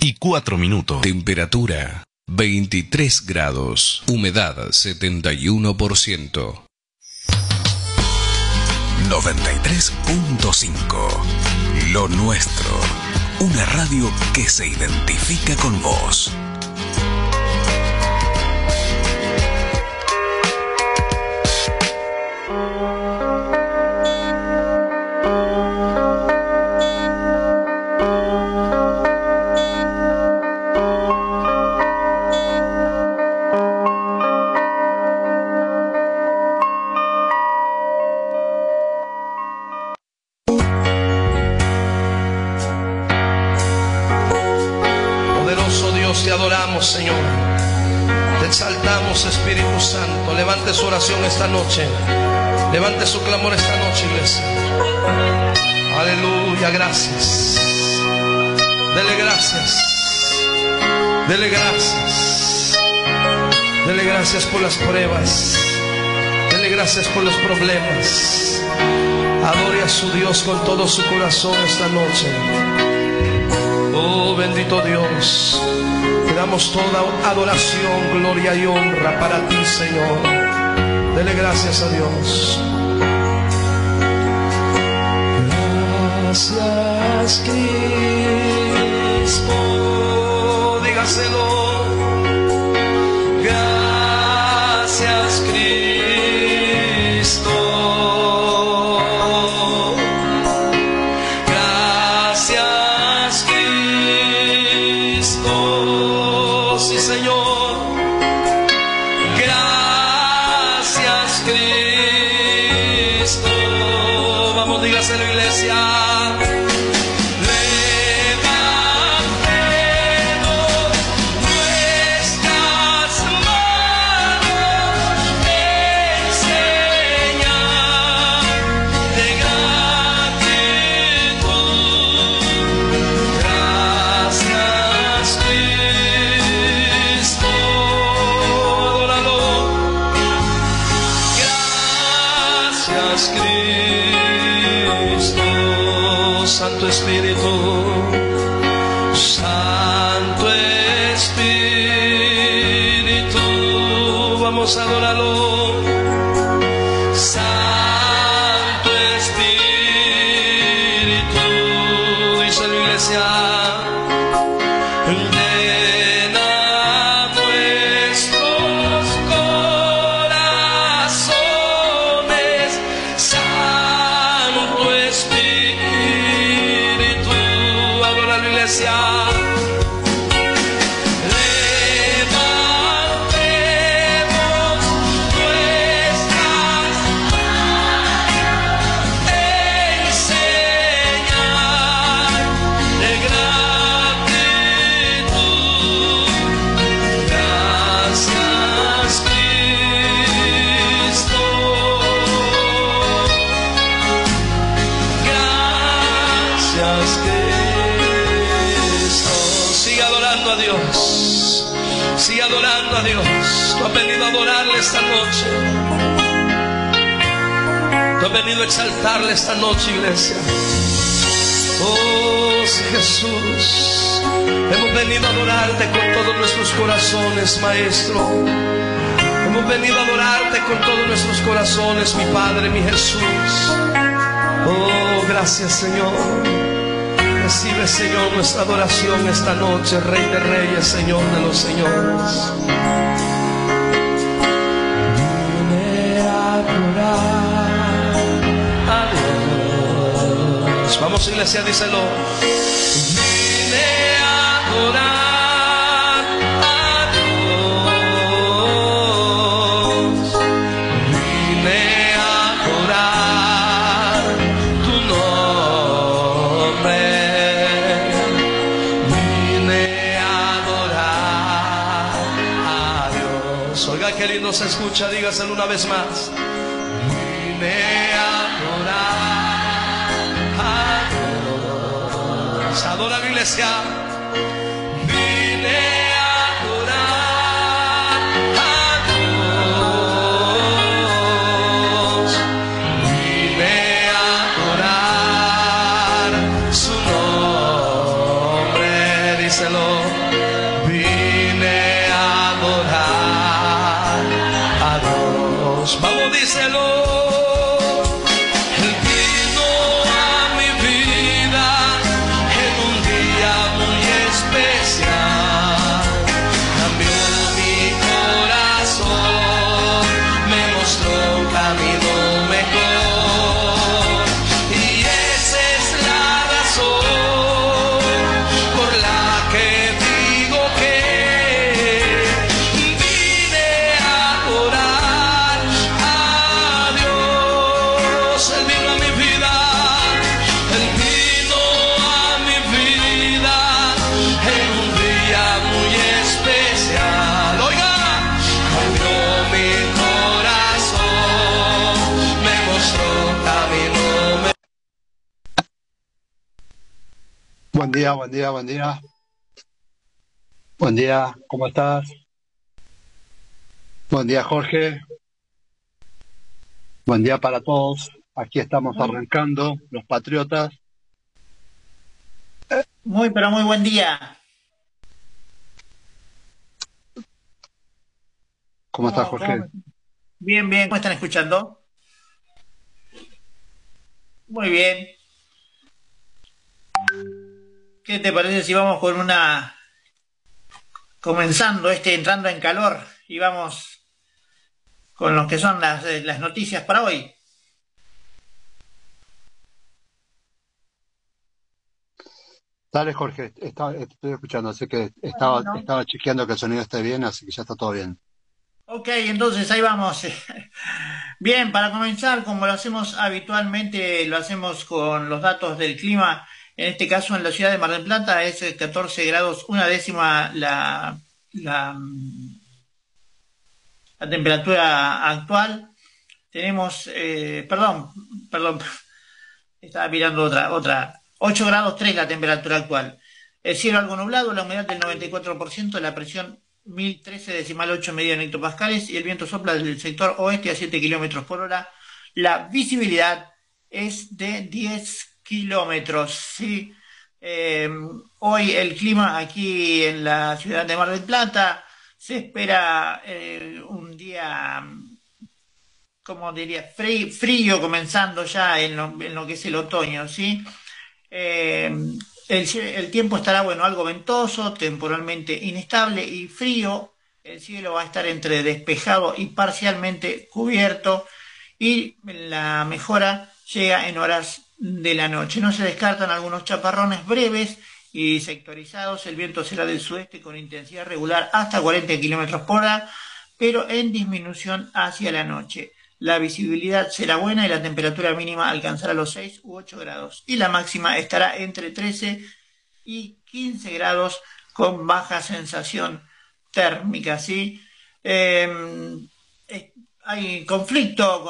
y 4 minutos. Temperatura 23 grados. Humedad 71%. 93.5 Lo Nuestro. Una radio que se identifica con vos. Gracias por las pruebas. Dele gracias por los problemas. Adore a su Dios con todo su corazón esta noche. Oh bendito Dios, te damos toda adoración, gloria y honra para ti, Señor. Dele gracias a Dios. Gracias, Cristo. Dígaselo. Esta noche, iglesia. Oh Jesús, hemos venido a adorarte con todos nuestros corazones, Maestro. Hemos venido a adorarte con todos nuestros corazones, mi Padre, mi Jesús. Oh, gracias, Señor. Recibe, Señor, nuestra adoración esta noche, Rey de Reyes, Señor de los Señores. Vamos, iglesia, díselo. Vine a adorar a Dios. Vine a adorar tu nombre. Vine a adorar a Dios. Oiga, qué se escucha, dígaselo una vez más. Iglesia. Buen día, buen día, buen día. Buen día, ¿cómo estás? Buen día, Jorge. Buen día para todos. Aquí estamos arrancando, los Patriotas. Muy, pero muy buen día. ¿Cómo estás, ¿Cómo- Jorge? cómo- Bien, bien. ¿Cómo están escuchando? Muy bien. ¿Qué te parece si vamos con una... comenzando este, entrando en calor y vamos con lo que son las, eh, las noticias para hoy? Dale, Jorge, está- estoy escuchando, así que estaba, Bueno. estaba chequeando que el sonido esté bien, así que ya está todo bien. Ok, entonces ahí vamos. Bien, para comenzar, como lo hacemos habitualmente, lo hacemos con los datos del clima. En este caso, en la ciudad de Mar del Plata es eh, 14 grados, una décima la, mm, temperatura actual. Tenemos, eh, perdón, perdón, estaba mirando otra, otra. 8 grados 3 la temperatura actual. El cielo algo nublado, la humedad del 94%, la presión 1013 decimal 8 media en hectopascales y el viento sopla del sector oeste a 7 kilómetros por hora. La visibilidad es de 10 kilómetros. ¿sí? Eh, hoy el clima aquí en la ciudad de Mar del Plata se espera eh, un día como diría, frío, comenzando ya en lo, que es el otoño, ¿sí? Eh, el, el tiempo estará, bueno, algo ventoso, temporalmente inestable y frío. El cielo va a estar entre despejado y parcialmente cubierto. Y la mejora llega en horas de la noche. No se descartan algunos chaparrones breves y sectorizados. El viento será del sudeste con intensidad regular hasta 40 kilómetros por hora, pero en disminución hacia la noche. La visibilidad será buena y la temperatura mínima alcanzará los 6 u 8 grados. Y la máxima estará entre 13 y 15 grados con baja sensación térmica. ¿sí? Eh, hay conflicto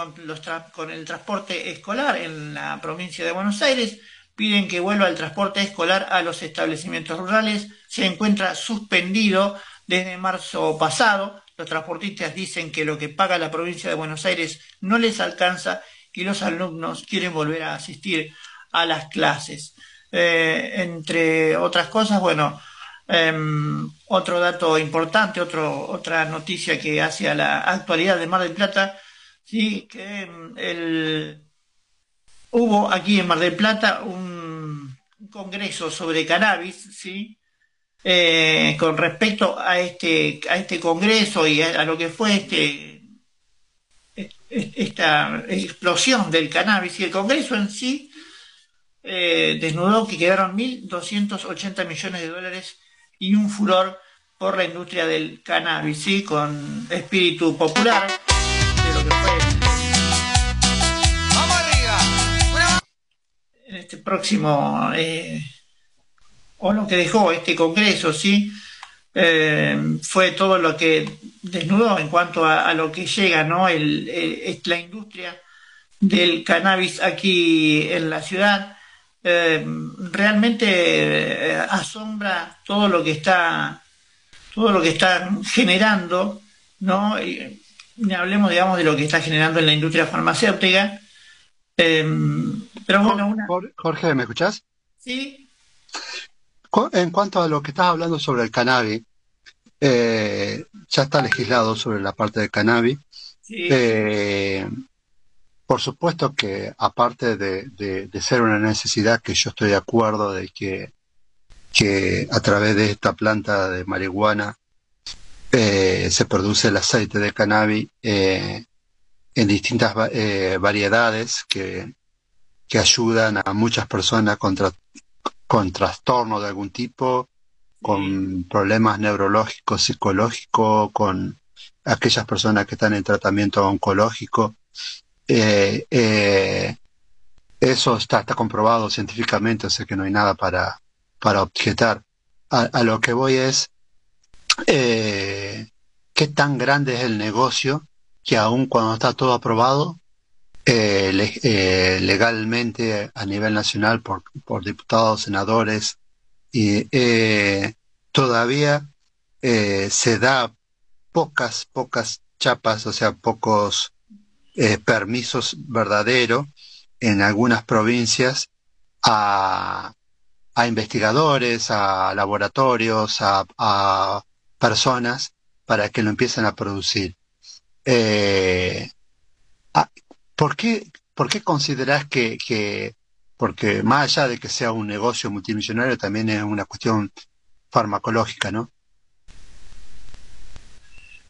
con, el transporte escolar en la provincia de Buenos Aires. Piden que vuelva el transporte escolar a los establecimientos rurales. Se encuentra suspendido desde marzo pasado. Los transportistas dicen que lo que paga la provincia de Buenos Aires no les alcanza y los alumnos quieren volver a asistir a las clases. Eh, entre otras cosas, bueno, em, otro dato importante, otro, otra noticia que hace a la actualidad de Mar del Plata, sí, que em, el, hubo aquí en Mar del Plata un, congreso sobre cannabis, sí, eh, con respecto a este, a este congreso y a, a lo que fue este, e- esta explosión del cannabis. Y el congreso en sí eh, desnudó que quedaron 1.280 millones de dólares y un furor por la industria del cannabis, ¿sí? con espíritu popular de lo que fue en este próximo eh, o lo que dejó este congreso, sí, Eh, fue todo lo que desnudo en cuanto a, lo que llega, ¿no? El, el, la industria del cannabis aquí en la ciudad eh, realmente eh, asombra todo lo que está todo lo que está generando, ¿no? Y, hablemos, digamos, de lo que está generando en la industria farmacéutica. Eh, pero bueno, Jorge, ¿me escuchás? Sí. En cuanto a lo que estás hablando sobre el cannabis, ya está legislado sobre la parte del cannabis. Sí. Por supuesto que aparte de, ser una necesidad que yo estoy de acuerdo de que, que a través de esta planta de marihuana eh, se produce el aceite de cannabis eh, en distintas eh, variedades que, que ayudan a muchas personas contra, con trastornos de algún tipo, con problemas neurológicos, psicológicos, con aquellas personas que están en tratamiento oncológico. Eh, eh, eso está, está comprobado científicamente, o sea que no hay nada para, para objetar. A, lo que voy es, eh, ¿qué tan grande es el negocio que aún cuando está todo aprobado legalmente a nivel nacional por, por diputados, senadores, y todavía se da pocas, pocas chapas, o sea, pocos eh, permisos verdaderos en algunas provincias a, a investigadores, a laboratorios, a, personas para que lo empiecen a producir. Eh, ah, ¿por, qué, ¿Por qué considerás que, que, porque más allá de que sea un negocio multimillonario, también es una cuestión farmacológica, ¿no?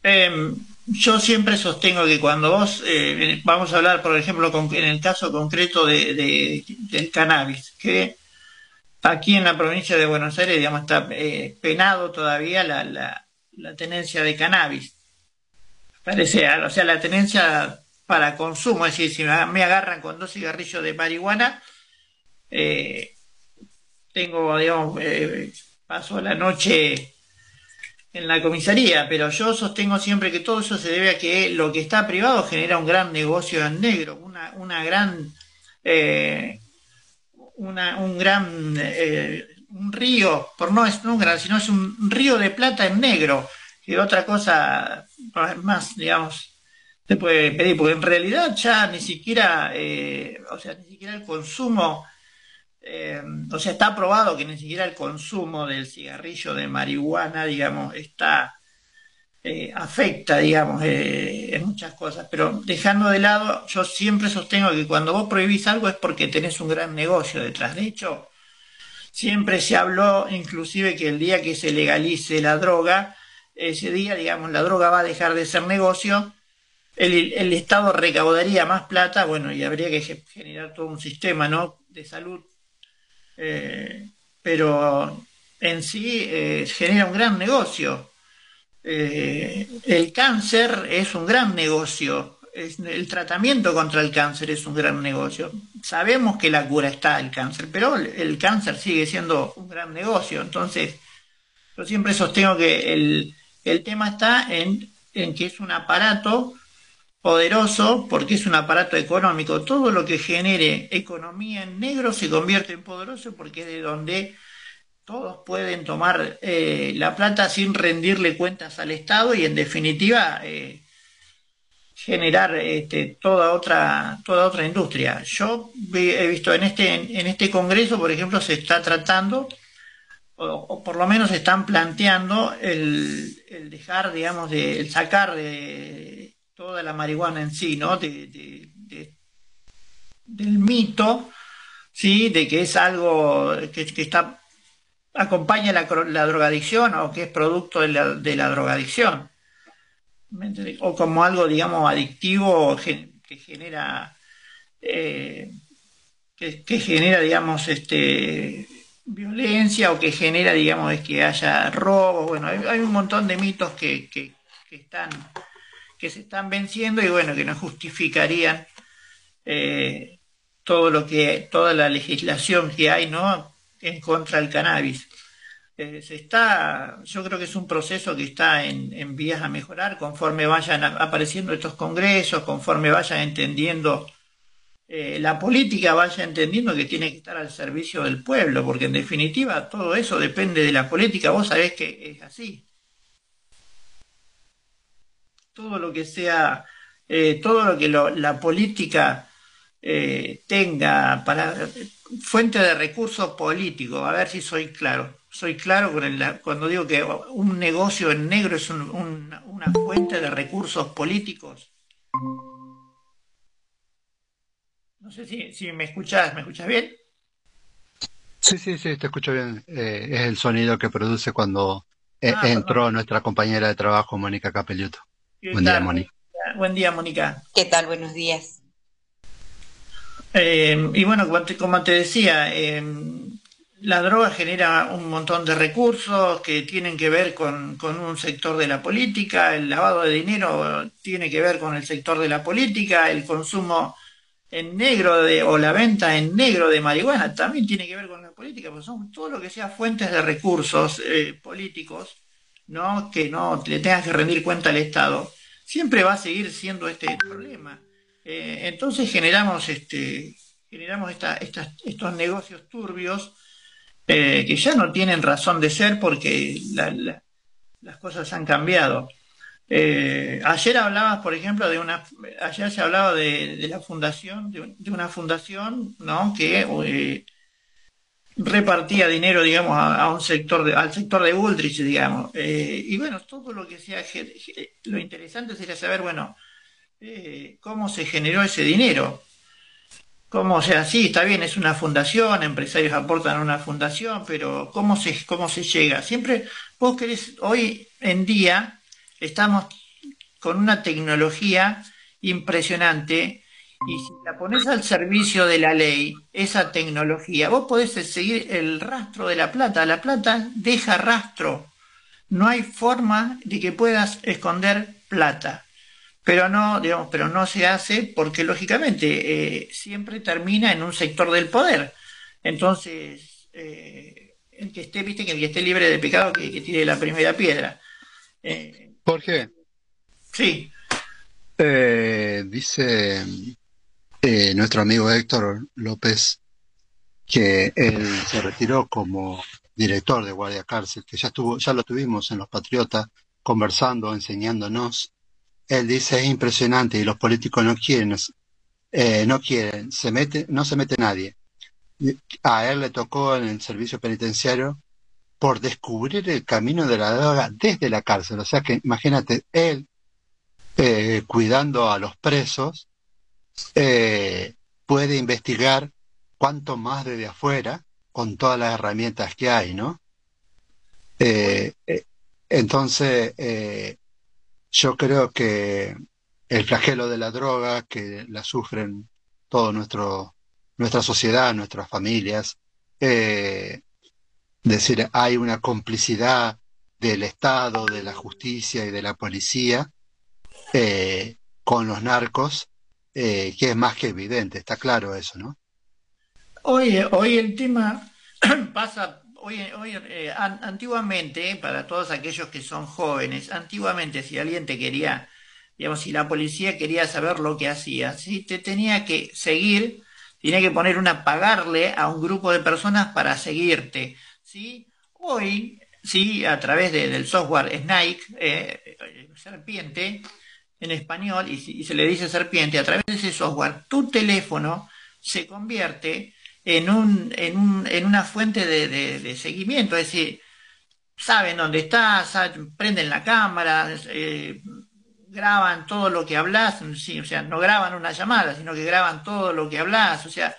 Eh, yo siempre sostengo que cuando vos, eh, vamos a hablar, por ejemplo, en el caso concreto de, del cannabis, que aquí en la provincia de Buenos Aires, digamos, está eh, penado todavía la, la, tenencia de cannabis. Parece, o sea, la tenencia para consumo, es decir, si me agarran con dos cigarrillos de marihuana, eh, tengo, digamos, paso la noche en la comisaría, pero yo sostengo siempre que todo eso se debe a que lo que está privado genera un gran negocio en negro, una, una gran, eh, una, un gran, eh, un río, por no es un gran, sino es un río de plata en negro, que otra cosa más, digamos, se puede pedir, porque en realidad ya ni siquiera, eh, o sea, ni siquiera el consumo eh, o sea, está probado que ni siquiera el consumo del cigarrillo de marihuana, digamos, está eh, afecta, digamos, eh, en muchas cosas. Pero dejando de lado, yo siempre sostengo que cuando vos prohibís algo es porque tenés un gran negocio detrás. De hecho, siempre se habló, inclusive, que el día que se legalice la droga, ese día, digamos, la droga va a dejar de ser negocio. El, el Estado recaudaría más plata, bueno, y habría que generar todo un sistema, ¿no? de salud eh, pero en sí eh, genera un gran negocio. Eh, el cáncer es un gran negocio, el tratamiento contra el cáncer es un gran negocio. Sabemos que la cura está el cáncer, pero el cáncer sigue siendo un gran negocio. Entonces, yo siempre sostengo que el, el tema está en, en que es un aparato poderoso porque es un aparato económico. Todo lo que genere economía en negro se convierte en poderoso porque es de donde todos pueden tomar eh, la plata sin rendirle cuentas al Estado y en definitiva eh, generar este, toda otra toda otra industria. Yo he visto en este en este congreso, por ejemplo, se está tratando o, por lo menos están planteando el, dejar, digamos, de el sacar de toda la marihuana en sí, ¿no? De, del mito, ¿sí? De que es algo que, está acompaña la, drogadicción o que es producto de la, de la drogadicción. O como algo, digamos, adictivo que genera, eh, que, genera, digamos, este violencia o que genera, digamos, es que haya robo. Bueno, hay, un montón de mitos que están que se están venciendo y bueno, que no justificarían eh, todo lo que, toda la legislación que hay, ¿no? En contra del cannabis. eh, se está, yo creo que es un proceso que está en, vías a mejorar conforme vayan apareciendo estos congresos, conforme vayan entendiendo eh, la política, vaya entendiendo que tiene que estar al servicio del pueblo, porque en definitiva todo eso depende de la política, vos sabés que es así. Todo lo que sea, eh, todo lo que la política tenga para fuente de recursos políticos, a ver si soy claro soy claro cuando digo que un negocio en negro es una fuente de recursos políticos. No sé si, me escuchas, ¿me escuchas bien? Sí, sí, sí, te escucho bien. Eh, es el sonido que produce cuando eh, ah, entró nuestra compañera de trabajo, Mónica Capelluto. Buen día, Mónica. Buen día, Mónica. ¿Qué tal? Buenos días. Eh, y bueno, como te, decía, la droga genera un montón de recursos que tienen que ver con, un sector de la política, el lavado de dinero tiene que ver con el sector de la política, el consumo en negro de, o la venta en negro de marihuana también tiene que ver con la política, porque son todo lo que sea fuentes de recursos eh, políticos, ¿no? que no le tengan que rendir cuenta al Estado, siempre va a seguir siendo este problema. Eh, entonces generamos este generamos estos negocios turbios eh, que ya no tienen razón de ser porque las cosas han cambiado. Eh, ayer hablabas, por ejemplo, de una, ayer se hablaba de, la fundación, de, una fundación, ¿no? Que repartía dinero, digamos, a, un sector, al sector de Ulrich, digamos. y bueno, todo lo que sea, lo interesante sería saber, bueno, cómo se generó ese dinero. ¿Cómo, o sea, sí, está bien, es una fundación, empresarios aportan a una fundación, pero ¿cómo se, cómo se llega? Siempre, vos querés, hoy en día estamos con una tecnología impresionante y si la pones al servicio de la ley, esa tecnología, vos podés seguir el rastro de la plata. La plata deja rastro. No hay forma de que puedas esconder plata pero no, digamos, pero no se hace porque lógicamente eh, siempre termina en un sector del poder. Entonces, eh, el que esté, viste, que el que esté libre de pecado, que, que tire la primera piedra. Eh, Jorge. Sí. dice nuestro amigo Héctor López que él se retiró como director de Guardia Cárcel, que ya estuvo, ya lo tuvimos en Los Patriotas, conversando, enseñándonos él dice es impresionante y los políticos no quieren, eh, no quieren, se mete, no se mete nadie. A él le tocó en el servicio penitenciario por descubrir el camino de la droga desde la cárcel. O sea que imagínate, él eh, cuidando a los presos, eh, puede investigar cuanto más desde afuera con todas las herramientas que hay, ¿no? entonces, yo creo que el flagelo de la droga, que la sufren toda nuestra sociedad, nuestras familias, eh, decir, hay una complicidad del Estado, de la justicia y de la policía eh, con los narcos, eh, que es más que evidente, está claro eso, ¿no? Hoy, hoy el tema pasa hoy, eh, antiguamente, para todos aquellos que son jóvenes, antiguamente si alguien te quería, digamos, si la policía quería saber lo que hacías, si te tenía que seguir, tenía que poner una, pagarle a un grupo de personas para seguirte, ¿sí? Hoy, sí, a través del software Snake, eh, serpiente, en español, y, se le dice serpiente, a través de ese software, tu teléfono se convierte en, un, en, un, en una fuente de, seguimiento, es decir, saben dónde estás, prenden la cámara, eh, graban todo lo que hablas, sí, o sea, no graban una llamada, sino que graban todo lo que hablas, o sea,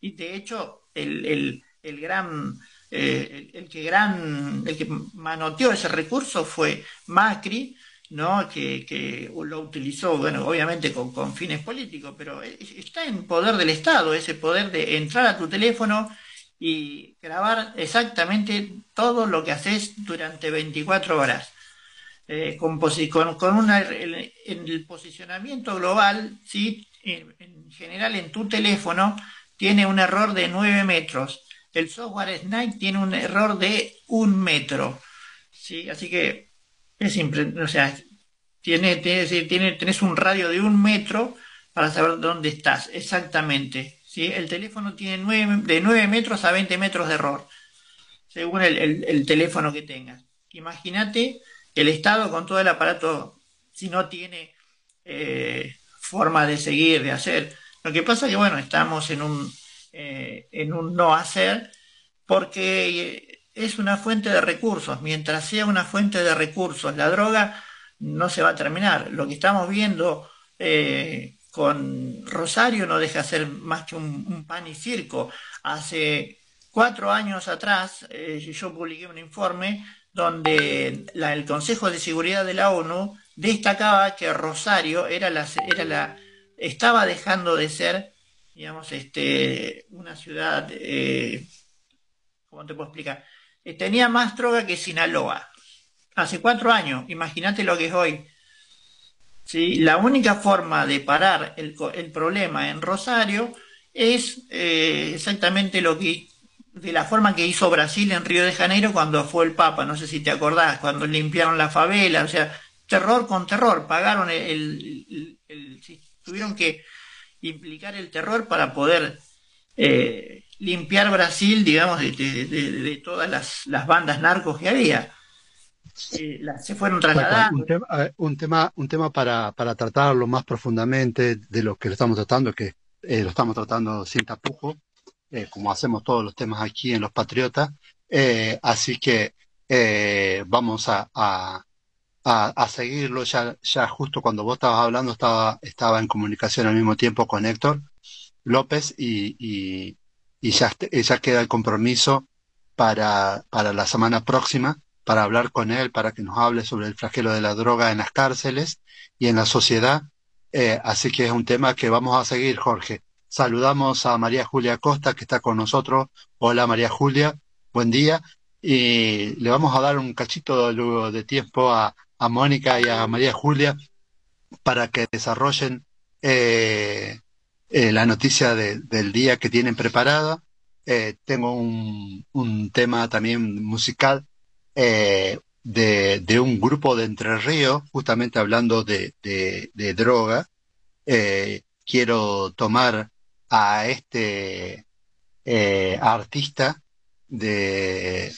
y de hecho el, el, el gran, eh, el, que gran, el que manoteó ese recurso fue Macri, ¿no? Que, lo utilizó, bueno, obviamente con, fines políticos, pero está en poder del Estado, ese poder de entrar a tu teléfono y grabar exactamente todo lo que haces durante 24 horas. Eh, con, con, una, en el posicionamiento global, ¿sí? en, general en tu teléfono tiene un error de 9 metros. el software Snake tiene un error de un metro. ¿sí? Así que es o sea, tiene, tiene, tiene, tenés un radio de un metro para saber dónde estás exactamente. ¿sí? El teléfono tiene nueve, de 9 metros a 20 metros de error, según el, teléfono que tengas. Imagínate el Estado con todo el aparato, si no tiene eh, forma de seguir, de hacer. Lo que pasa es que, bueno, estamos en un, eh, en un no hacer porque es una fuente de recursos. Mientras sea una fuente de recursos, la droga no se va a terminar. Lo que estamos viendo eh, con Rosario no deja de ser más que un, pan y circo. Hace cuatro años atrás eh, yo publiqué un informe donde el Consejo de Seguridad de la ONU destacaba que Rosario era la, era la, estaba dejando de ser, digamos, este, una ciudad, eh, ¿cómo te puedo explicar? Eh, tenía más droga que Sinaloa. Hace cuatro años, imagínate lo que es hoy. ¿Sí? La única forma de parar el, problema en Rosario es eh, exactamente lo que de la forma que hizo Brasil en Río de Janeiro cuando fue el Papa, no sé si te acordás, cuando limpiaron la favela, o sea, terror con terror, pagaron el, tuvieron que implicar el terror para poder eh, limpiar Brasil, digamos, de, todas las, bandas narcos que había. Eh, se fueron trasladando. Un tema, un tema, para, para tratarlo más profundamente de lo que lo estamos tratando, que eh, lo estamos tratando sin tapujo, como hacemos todos los temas aquí en Los Patriotas. así que vamos a, a, seguirlo. Ya, ya justo cuando vos estabas hablando estaba, estaba en comunicación al mismo tiempo con Héctor López y, y, y ya, ya queda el compromiso para, para la semana próxima para hablar con él, para que nos hable sobre el flagelo de la droga en las cárceles y en la sociedad. Eh, así que es un tema que vamos a seguir, Jorge. Saludamos a María Julia Costa, que está con nosotros. Hola, María Julia, buen día. Y le vamos a dar un cachito de, de tiempo a, a Mónica y a María Julia para que desarrollen eh, eh, la noticia del día que tienen preparada. Eh, tengo un, tema también musical de, de, un grupo de Entre Ríos, justamente hablando de, de, droga. quiero tomar a este artista de,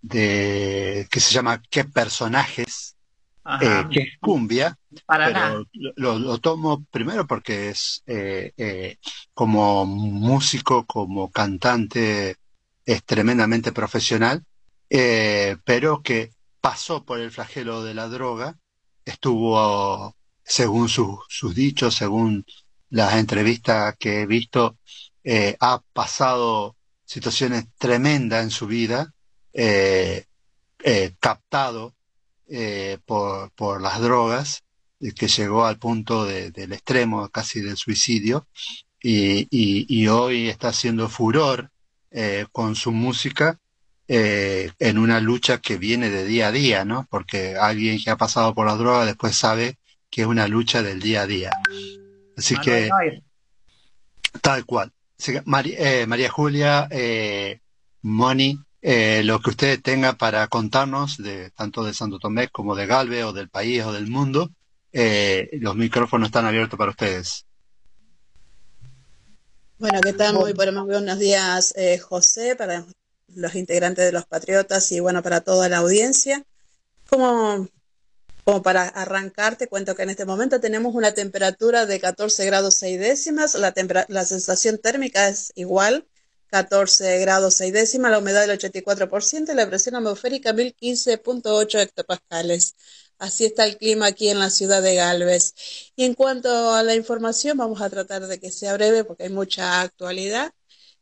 de que se llama ¿Qué personajes? Eh, que es cumbia, pero lo, tomo primero porque es eh, eh, como músico, como cantante, es tremendamente profesional, pero que pasó por el flagelo de la droga, estuvo, según sus dichos, según las entrevistas que he visto, ha pasado situaciones tremendas en su vida, captado eh, por, por, las drogas, eh, que llegó al punto del extremo casi del suicidio, y, y, hoy está haciendo furor eh, con su música en una lucha que viene de día a día, ¿no? Porque alguien que ha pasado por las drogas después sabe que es una lucha del día a día. Así que, tal cual. María, María Julia, Moni, eh, lo que ustedes tengan para contarnos, de, tanto de Santo Tomé como de Galve o del país o del mundo, eh, los micrófonos están abiertos para ustedes. Bueno, ¿qué tal? Muy buenos días, eh, José, para los integrantes de los Patriotas y bueno, para toda la audiencia. Como, como para arrancar, te cuento que en este momento tenemos una temperatura de 14 grados 6 décimas, la, la sensación térmica es igual 14 grados 6 décimas, la humedad del 84% y la presión atmosférica 1015.8 hectopascales. Así está el clima aquí en la ciudad de Galvez. Y en cuanto a la información, vamos a tratar de que sea breve porque hay mucha actualidad.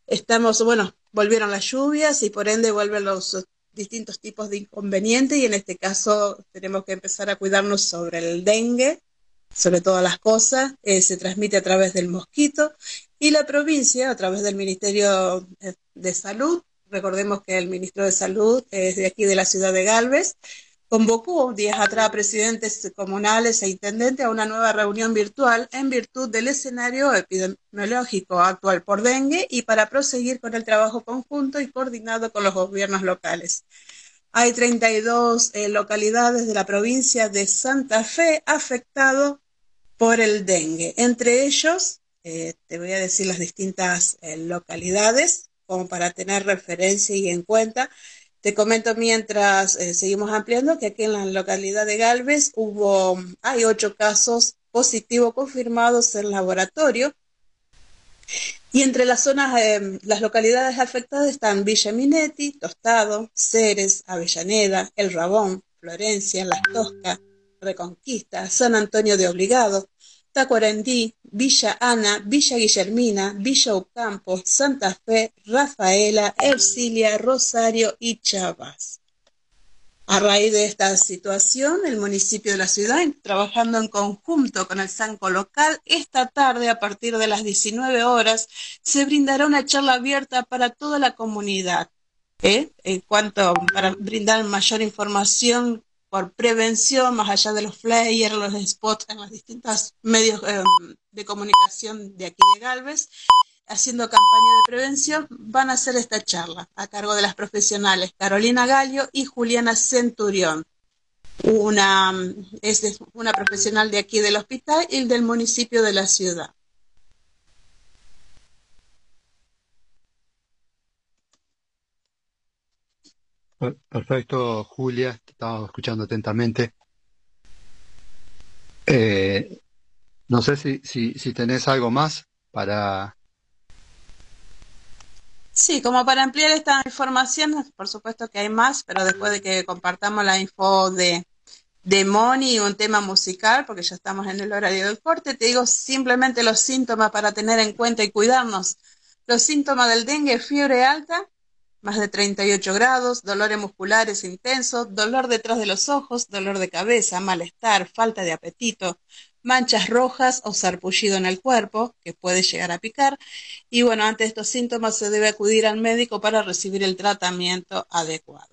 Estamos, bueno, volvieron las lluvias y por ende vuelven los distintos tipos de inconvenientes y en este caso tenemos que empezar a cuidarnos sobre el dengue, sobre todas las cosas, eh, se transmite a través del mosquito y la provincia, a través del Ministerio de Salud, recordemos que el ministro de Salud es de aquí de la ciudad de Galvez, convocó días atrás a presidentes comunales e intendentes a una nueva reunión virtual en virtud del escenario epidemiológico actual por dengue y para proseguir con el trabajo conjunto y coordinado con los gobiernos locales. Hay 32 eh, localidades de la provincia de Santa Fe afectados por el dengue. Entre ellos, eh, te voy a decir las distintas eh, localidades como para tener referencia y en cuenta. Te comento mientras seguimos ampliando que aquí en la localidad de Galvez hubo, hay ocho casos positivos confirmados en laboratorio y entre las zonas, eh, las localidades afectadas están Villa Minetti, Tostado, Ceres, Avellaneda, El Rabón, Florencia, Las Toscas, Reconquista, San Antonio de Obligado, Tacuarendí, Villa Ana, Villa Guillermina, Villa Ocampo, Santa Fe, Rafaela, Ercilia, Rosario y Chavas. A raíz de esta situación, el municipio de la ciudad, trabajando en conjunto con el Sanco local, esta tarde a partir de las 19 horas se brindará una charla abierta para toda la comunidad. ¿eh? En cuanto para brindar mayor información por prevención, más allá de los flyers, los spots en los distintos medios eh, de comunicación de aquí de Galvez, haciendo campaña de prevención, van a hacer esta charla a cargo de las profesionales Carolina Gallo y Juliana Centurión. Una, es una profesional de aquí del hospital y del municipio de la ciudad. Perfecto, Julia, te estaba escuchando atentamente. Eh, no sé si, si, tenés algo más para, Sí, como para ampliar esta información, por supuesto que hay más, pero después de que compartamos la info de, de Moni, un tema musical, porque ya estamos en el horario del corte, te digo simplemente los síntomas para tener en cuenta y cuidarnos. Los síntomas del dengue, fiebre alta, más de 38 grados, dolores musculares intensos, dolor detrás de los ojos, dolor de cabeza, malestar, falta de apetito, manchas rojas o sarpullido en el cuerpo, que puede llegar a picar. Y bueno, ante estos síntomas se debe acudir al médico para recibir el tratamiento adecuado.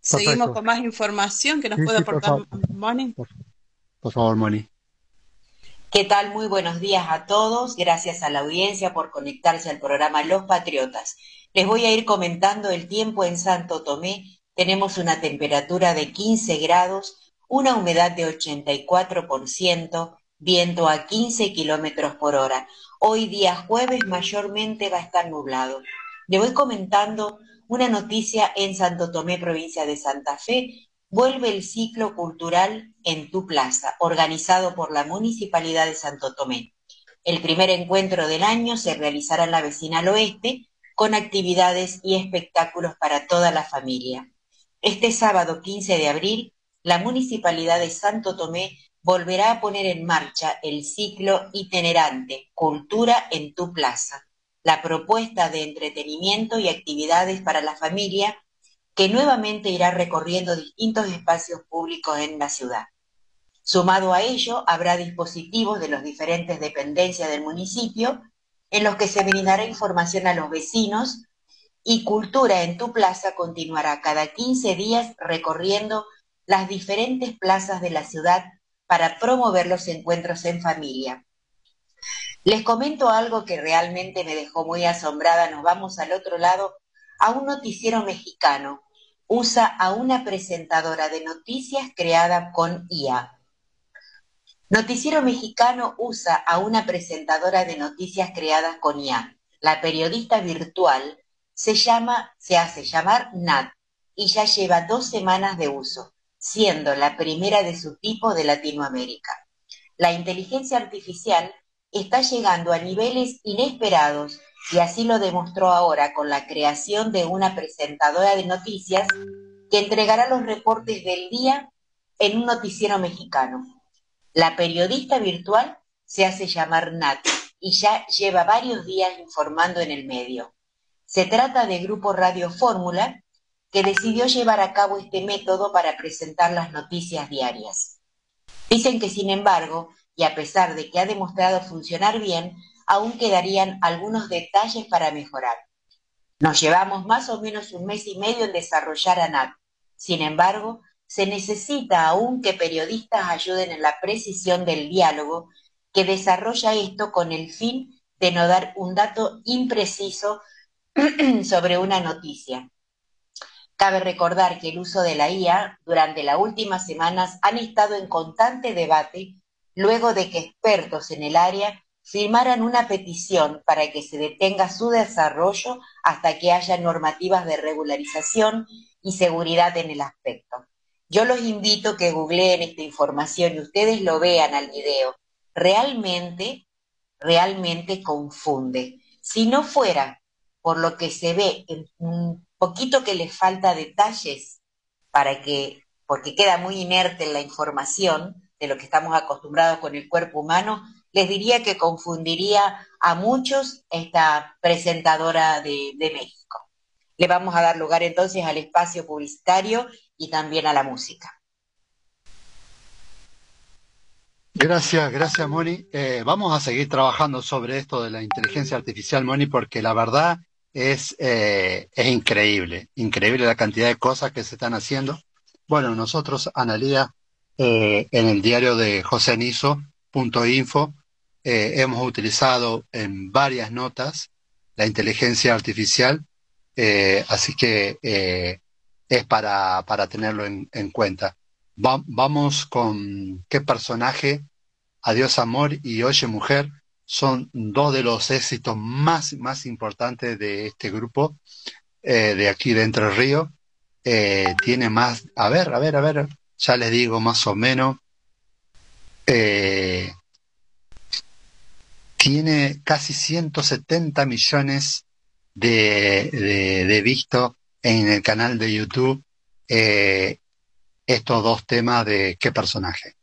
Seguimos con más información que nos puede aportar Moni. Por, favor, Moni. ¿Qué tal? Muy buenos días a todos. Gracias a la audiencia por conectarse al programa Los Patriotas. Les voy a ir comentando el tiempo en Santo Tomé tenemos una temperatura de 15 grados, una humedad de 84%, viento a 15 kilómetros por hora. Hoy día jueves mayormente va a estar nublado. Le voy comentando una noticia en Santo Tomé, provincia de Santa Fe. Vuelve el ciclo cultural en tu plaza, organizado por la Municipalidad de Santo Tomé. El primer encuentro del año se realizará en la vecinal oeste con actividades y espectáculos para toda la familia. Este sábado 15 de abril, la Municipalidad de Santo Tomé volverá a poner en marcha el ciclo itinerante Cultura en tu Plaza, la propuesta de entretenimiento y actividades para la familia que nuevamente irá recorriendo distintos espacios públicos en la ciudad. Sumado a ello, habrá dispositivos de las diferentes dependencias del municipio en los que se brindará información a los vecinos y Cultura en tu Plaza continuará cada 15 días recorriendo las diferentes plazas de la ciudad para promover los encuentros en familia. Les comento algo que realmente me dejó muy asombrada. Nos vamos al otro lado a un noticiero mexicano. Usa a una presentadora de noticias creada con IA. Noticiero mexicano usa a una presentadora de noticias creadas con IA. La periodista virtual se llama, se hace llamar NAT y ya lleva dos semanas de uso, siendo la primera de su tipo de Latinoamérica. La inteligencia artificial está llegando a niveles inesperados y así lo demostró ahora con la creación de una presentadora de noticias que entregará los reportes del día en un noticiero mexicano. La periodista virtual se hace llamar Nat y ya lleva varios días informando en el medio. Se trata de Grupo Radio Fórmula, que decidió llevar a cabo este método para presentar las noticias diarias. Dicen que, sin embargo, y a pesar de que ha demostrado funcionar bien, aún quedarían algunos detalles para mejorar. Nos llevamos más o menos un mes y medio en desarrollar ANAT. Sin embargo, se necesita aún que periodistas ayuden en la precisión del diálogo que desarrolla esto con el fin de no dar un dato impreciso sobre una noticia. Cabe recordar que el uso de la IA durante las últimas semanas han estado en constante debate luego de que expertos en el área firmaran una petición para que se detenga su desarrollo hasta que haya normativas de regularización y seguridad en el aspecto. Yo los invito que googleen esta información y ustedes lo vean al video. Realmente, realmente confunde. Si no fuera por lo que se ve un poquito que le falta detalles para que, porque queda muy inerte la información de lo que estamos acostumbrados con el cuerpo humano, les diría que confundiría a muchos esta presentadora de, México. Le vamos a dar lugar entonces al espacio publicitario y también a la música. Gracias, gracias Moni. Eh, vamos a seguir trabajando sobre esto de la inteligencia artificial, Moni, porque la verdad es, eh, es increíble, increíble la cantidad de cosas que se están haciendo. Bueno, nosotros, Analía, eh, en el diario de josenizo.info, eh, hemos utilizado en varias notas la inteligencia artificial, eh, así que eh, es para, para tenerlo en, en cuenta. Va- vamos con qué personaje, Adiós Amor y Oye Mujer, son dos de los éxitos más, más importantes de este grupo de aquí de Entre Ríos. Tiene más, a ver, a ver, a ver, ya les digo más o menos. Tiene casi 170 millones de, de, vistos en el canal de YouTube eh, estos dos temas de qué personaje.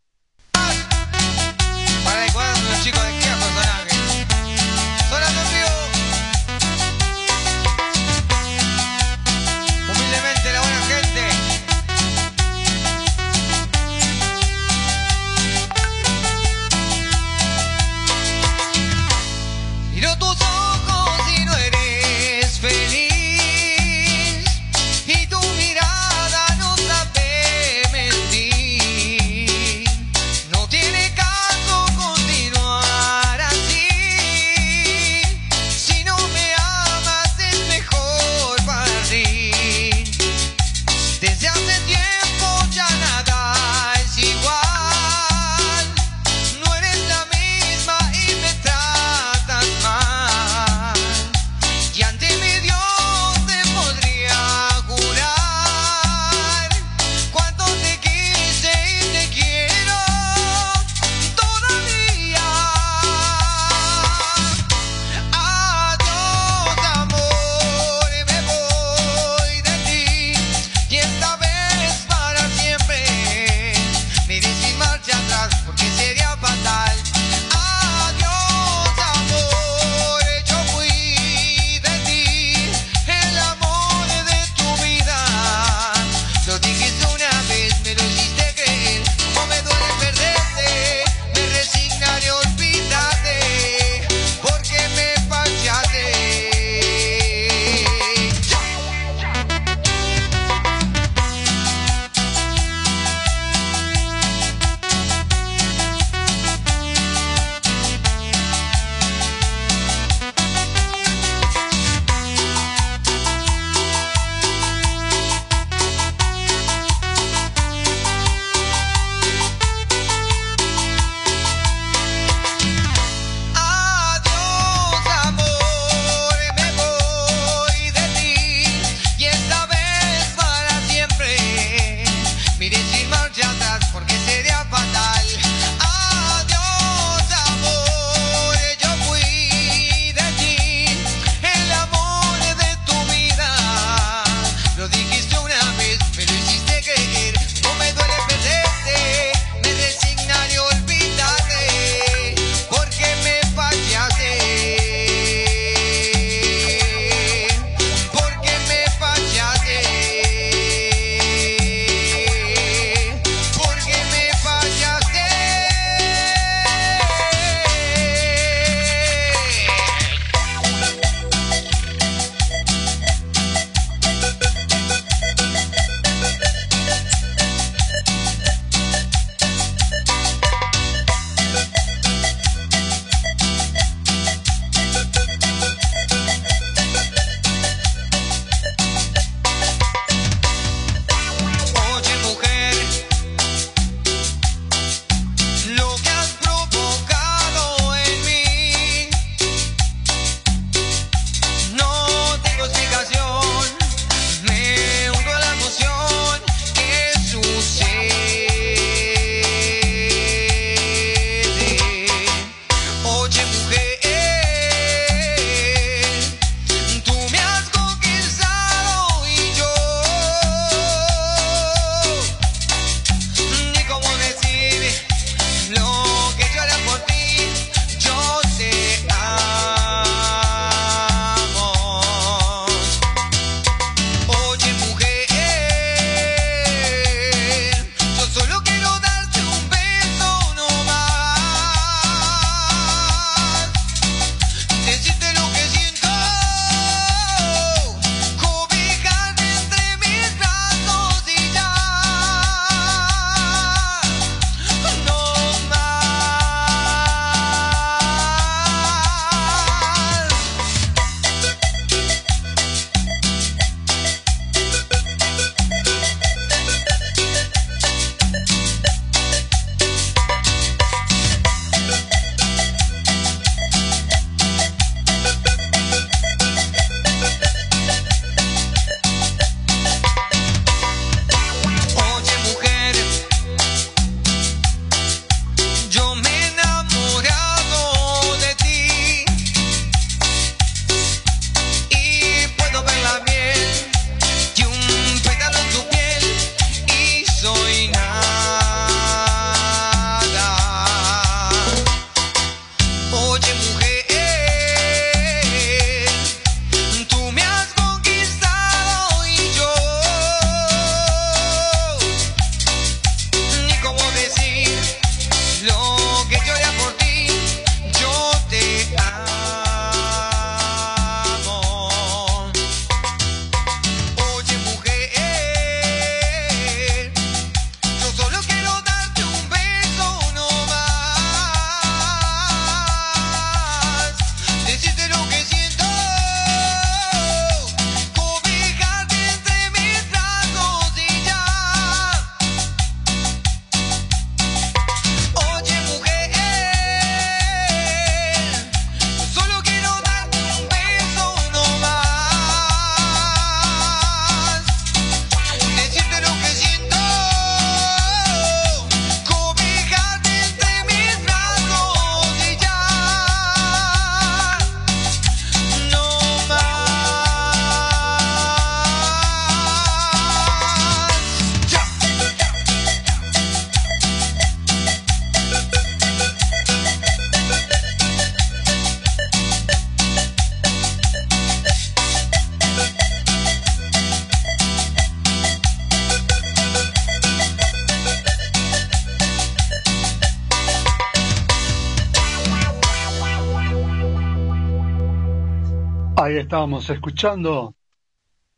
Estábamos escuchando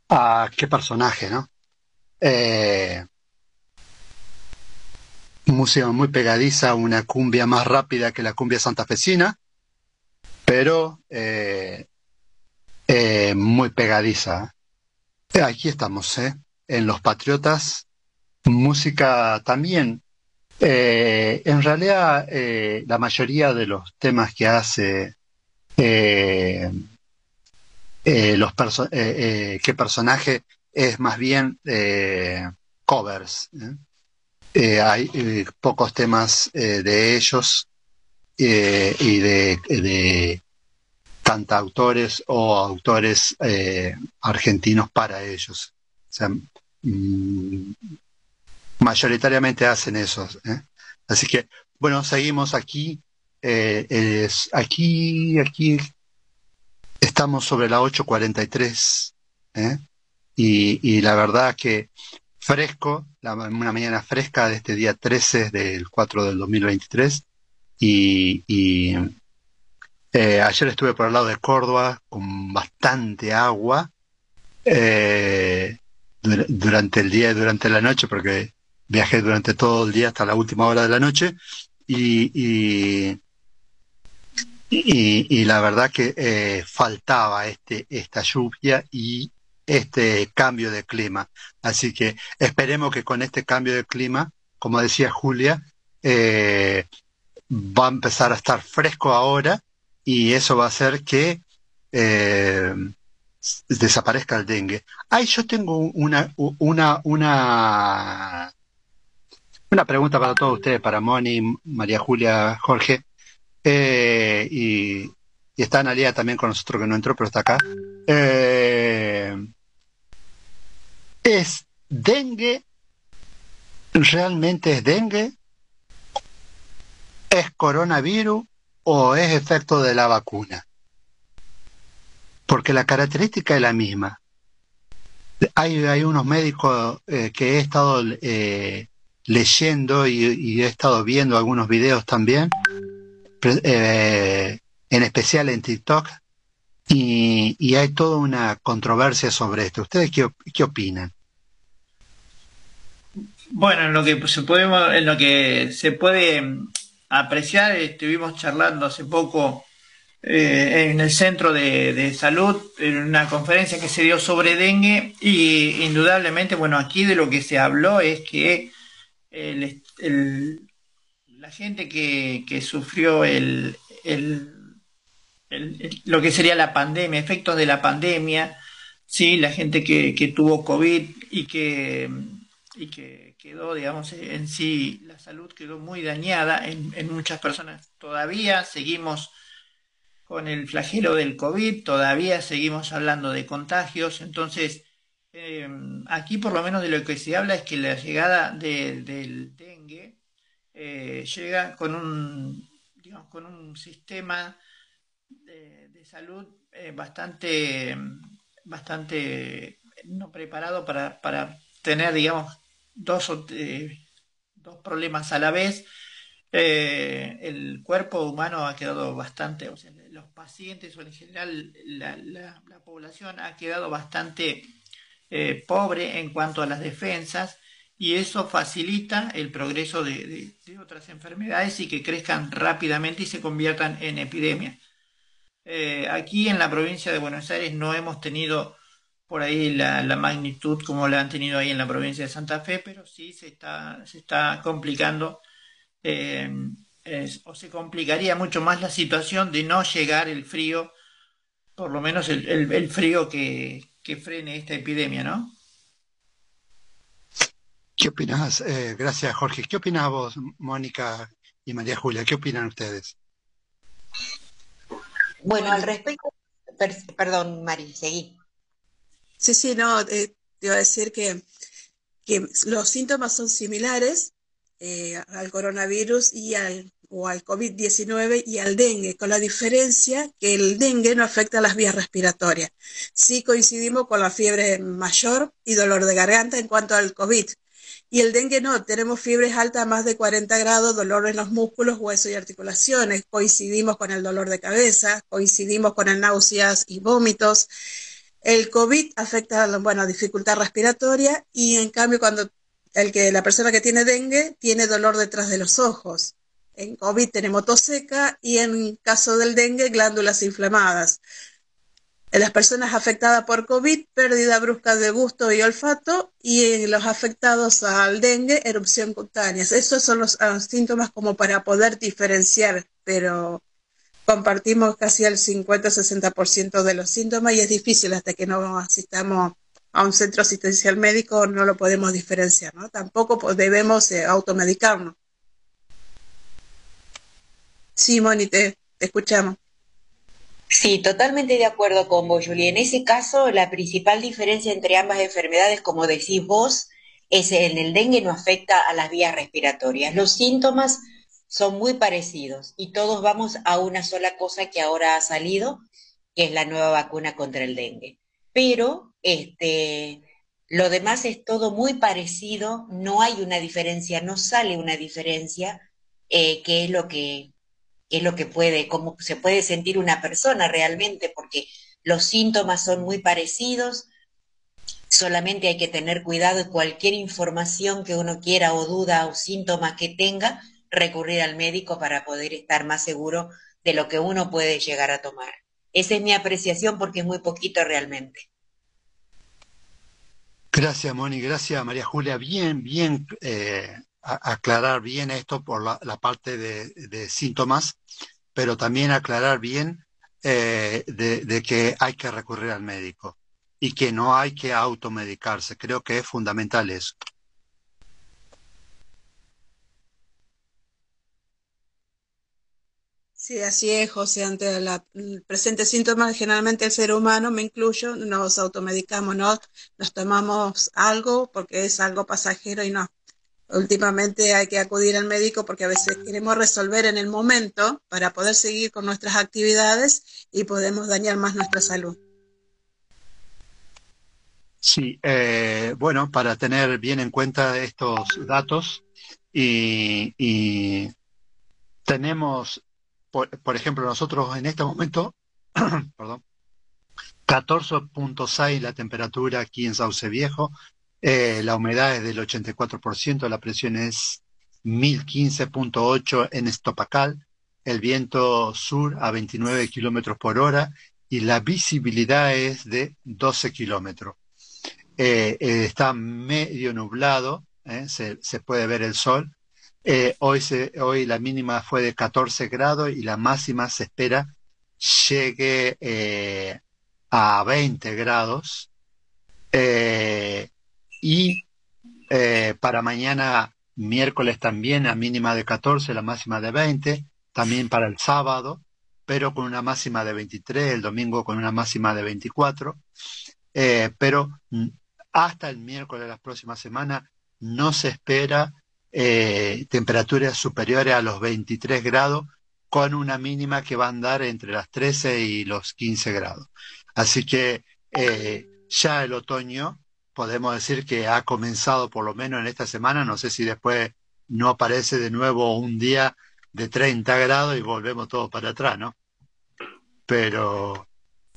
a qué personaje, ¿no? Eh, música muy pegadiza, una cumbia más rápida que la cumbia santafesina, pero eh, eh, muy pegadiza. Aquí estamos, ¿eh? En Los Patriotas, música también. En realidad, la mayoría de los temas que hace eh, los perso- eh, eh, qué personaje es más bien covers. hay pocos temas de ellos y de, de cantautores o autores argentinos para ellos. O sea, mm, mayoritariamente hacen eso. ¿eh? Así que, bueno, seguimos aquí. es- aquí, aquí estamos sobre la 8.43. ¿eh? Y, y la verdad que fresco, la- una mañana fresca de este día 13 del 4 del 2023. Y, y eh, ayer estuve por el lado de Córdoba con bastante agua eh, dur- durante el día y durante la noche, porque viajé durante todo el día hasta la última hora de la noche. Y, y, y la verdad que eh, faltaba este, esta lluvia y este cambio de clima. Así que esperemos que con este cambio de clima, como decía Julia, eh, va a empezar a estar fresco ahora y eso va a hacer que eh, desaparezca el dengue. Ay, yo tengo una, una, una, una pregunta para todos ustedes, para Moni, María Julia, Jorge, eh, y, y está Analia también con nosotros que no entró, pero está acá. Eh, ¿Es dengue? ¿Realmente es dengue? ¿Es coronavirus o es efecto de la vacuna? Porque la característica es la misma. Hay, hay unos médicos eh, que he estado eh, leyendo y, y he estado viendo algunos videos también, eh, en especial en TikTok, y, hay toda una controversia sobre esto. ¿Ustedes qué, qué opinan? Bueno, en lo que se podemos, en lo que se puede mm, apreciar, estuvimos charlando hace poco eh, en el centro de, salud, en una conferencia que se dio sobre dengue, y indudablemente, bueno, aquí de lo que se habló es que el, est- el- gente que, que sufrió el, lo que sería la pandemia, efectos de la pandemia, sí, la gente que, tuvo COVID y que, y que quedó, digamos, en sí, la salud quedó muy dañada en, en muchas personas. Todavía seguimos con el flagelo del COVID, todavía seguimos hablando de contagios, entonces eh, aquí por lo menos de lo que se habla es que la llegada de- del dengue eh, llega con un, digamos, con un sistema de, salud eh, bastante, bastante no preparado para, para tener, digamos, dos, eh, dos problemas a la vez. Eh, el cuerpo humano ha quedado bastante, o sea, los pacientes o en general la, la- la población ha quedado bastante pobre en cuanto a las defensas y eso facilita el progreso de, otras enfermedades y que crezcan rápidamente y se conviertan en epidemias. Eh, aquí en la provincia de Buenos Aires no hemos tenido por ahí la, magnitud como la han tenido ahí en la provincia de Santa Fe, pero sí se está, se está complicando eh, o se complicaría mucho más la situación de no llegar el frío, por lo menos el frío que, que frene esta epidemia, ¿no? ¿Qué opinas? Eh, gracias, Jorge. ¿Qué opinas vos, Mónica y María Julia? ¿Qué opinan ustedes? Bueno, al respecto, per- perdón, Mari, seguí. Sí, sí, no, eh, te iba a decir que, que los síntomas son similares eh, al coronavirus y al, o al COVID-19 y al dengue, con la diferencia que el dengue no afecta a las vías respiratorias. Sí coincidimos con la fiebre mayor y dolor de garganta en cuanto al COVID. Y el dengue no, tenemos fiebres altas a más de 40 grados, dolor en los músculos, huesos y articulaciones. Coincidimos con el dolor de cabeza, coincidimos con el náuseas y vómitos. El COVID afecta, bueno, dificultad respiratoria y en cambio cuando el que, la persona que tiene dengue tiene dolor detrás de los ojos. En COVID tenemos tos seca y en caso del dengue glándulas inflamadas. En las personas afectadas por COVID, pérdida brusca de gusto y olfato y en los afectados al dengue, erupción cutánea. Esos son los, los síntomas como para poder diferenciar, pero compartimos casi el 50-60% de los síntomas y es difícil hasta que no asistamos a un centro asistencial médico, no lo podemos diferenciar, ¿no? Tampoco debemos eh, automedicarnos. Sí, Moni, te, te escuchamos. Sí, totalmente de acuerdo con vos, Julie. En ese caso, la principal diferencia entre ambas enfermedades, como decís vos, es en el dengue no afecta a las vías respiratorias. Los síntomas son muy parecidos y todos vamos a una sola cosa que ahora ha salido, que es la nueva vacuna contra el dengue. Pero este, lo demás es todo muy parecido, no hay una diferencia, no sale una diferencia, eh, que es lo que es lo que puede, cómo se puede sentir una persona realmente, porque los síntomas son muy parecidos, solamente hay que tener cuidado y cualquier información que uno quiera o duda o síntoma que tenga, recurrir al médico para poder estar más seguro de lo que uno puede llegar a tomar. Esa es mi apreciación porque es muy poquito realmente. Gracias, Moni. Gracias, María Julia. Bien, bien eh, aclarar bien esto por la, parte de, síntomas, pero también aclarar bien eh, de, que hay que recurrir al médico y que no hay que automedicarse. Creo que es fundamental eso. Sí, así es, José. Ante la, presente síntoma, generalmente el ser humano, me incluyo, nos automedicamos, ¿no? Nos tomamos algo porque es algo pasajero y no últimamente hay que acudir al médico porque a veces queremos resolver en el momento para poder seguir con nuestras actividades y podemos dañar más nuestra salud. Sí, eh, bueno, para tener bien en cuenta estos datos y, tenemos, por, por, ejemplo, nosotros en este momento, perdón, 14.6 la temperatura aquí en Sauce Viejo, eh, la humedad es del 84%, la presión es 1015.8 en Estopacal, el viento sur a 29 kilómetros por hora y la visibilidad es de 12 kilómetros. Eh, eh, está medio nublado, se, puede ver el sol. Hoy, se, hoy la mínima fue de 14 grados y la máxima se espera llegue a 20 grados. Y eh, para mañana, miércoles también, a mínima de 14, la máxima de 20. También para el sábado, pero con una máxima de 23, el domingo con una máxima de 24. Eh, pero hasta el miércoles de la próxima semana no se espera eh, temperaturas superiores a los 23 grados con una mínima que va a andar entre las 13 y los 15 grados. Así que ya el otoño podemos decir que ha comenzado por lo menos en esta semana, no sé si después no aparece de nuevo un día de 30 grados y volvemos todo para atrás, ¿no? Pero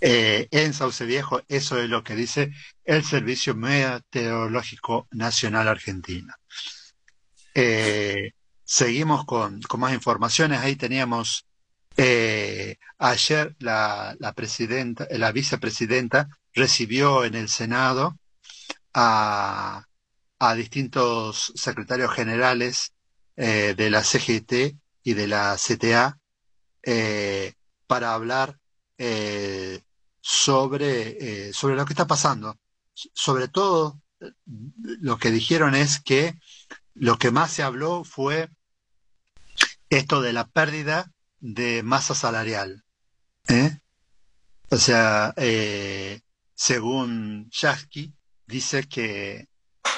eh, en Sauce Viejo eso es lo que dice el Servicio Meteorológico Nacional Argentino. Eh, seguimos con, con, más informaciones, ahí teníamos eh, ayer la, la presidenta, la vicepresidenta recibió en el Senado a, a distintos secretarios generales eh, de la CGT y de la CTA eh, para hablar eh, sobre, sobre lo que está pasando. Sobre todo, lo que dijeron es que lo que más se habló fue esto de la pérdida de masa salarial. O sea, según Yasky, dice que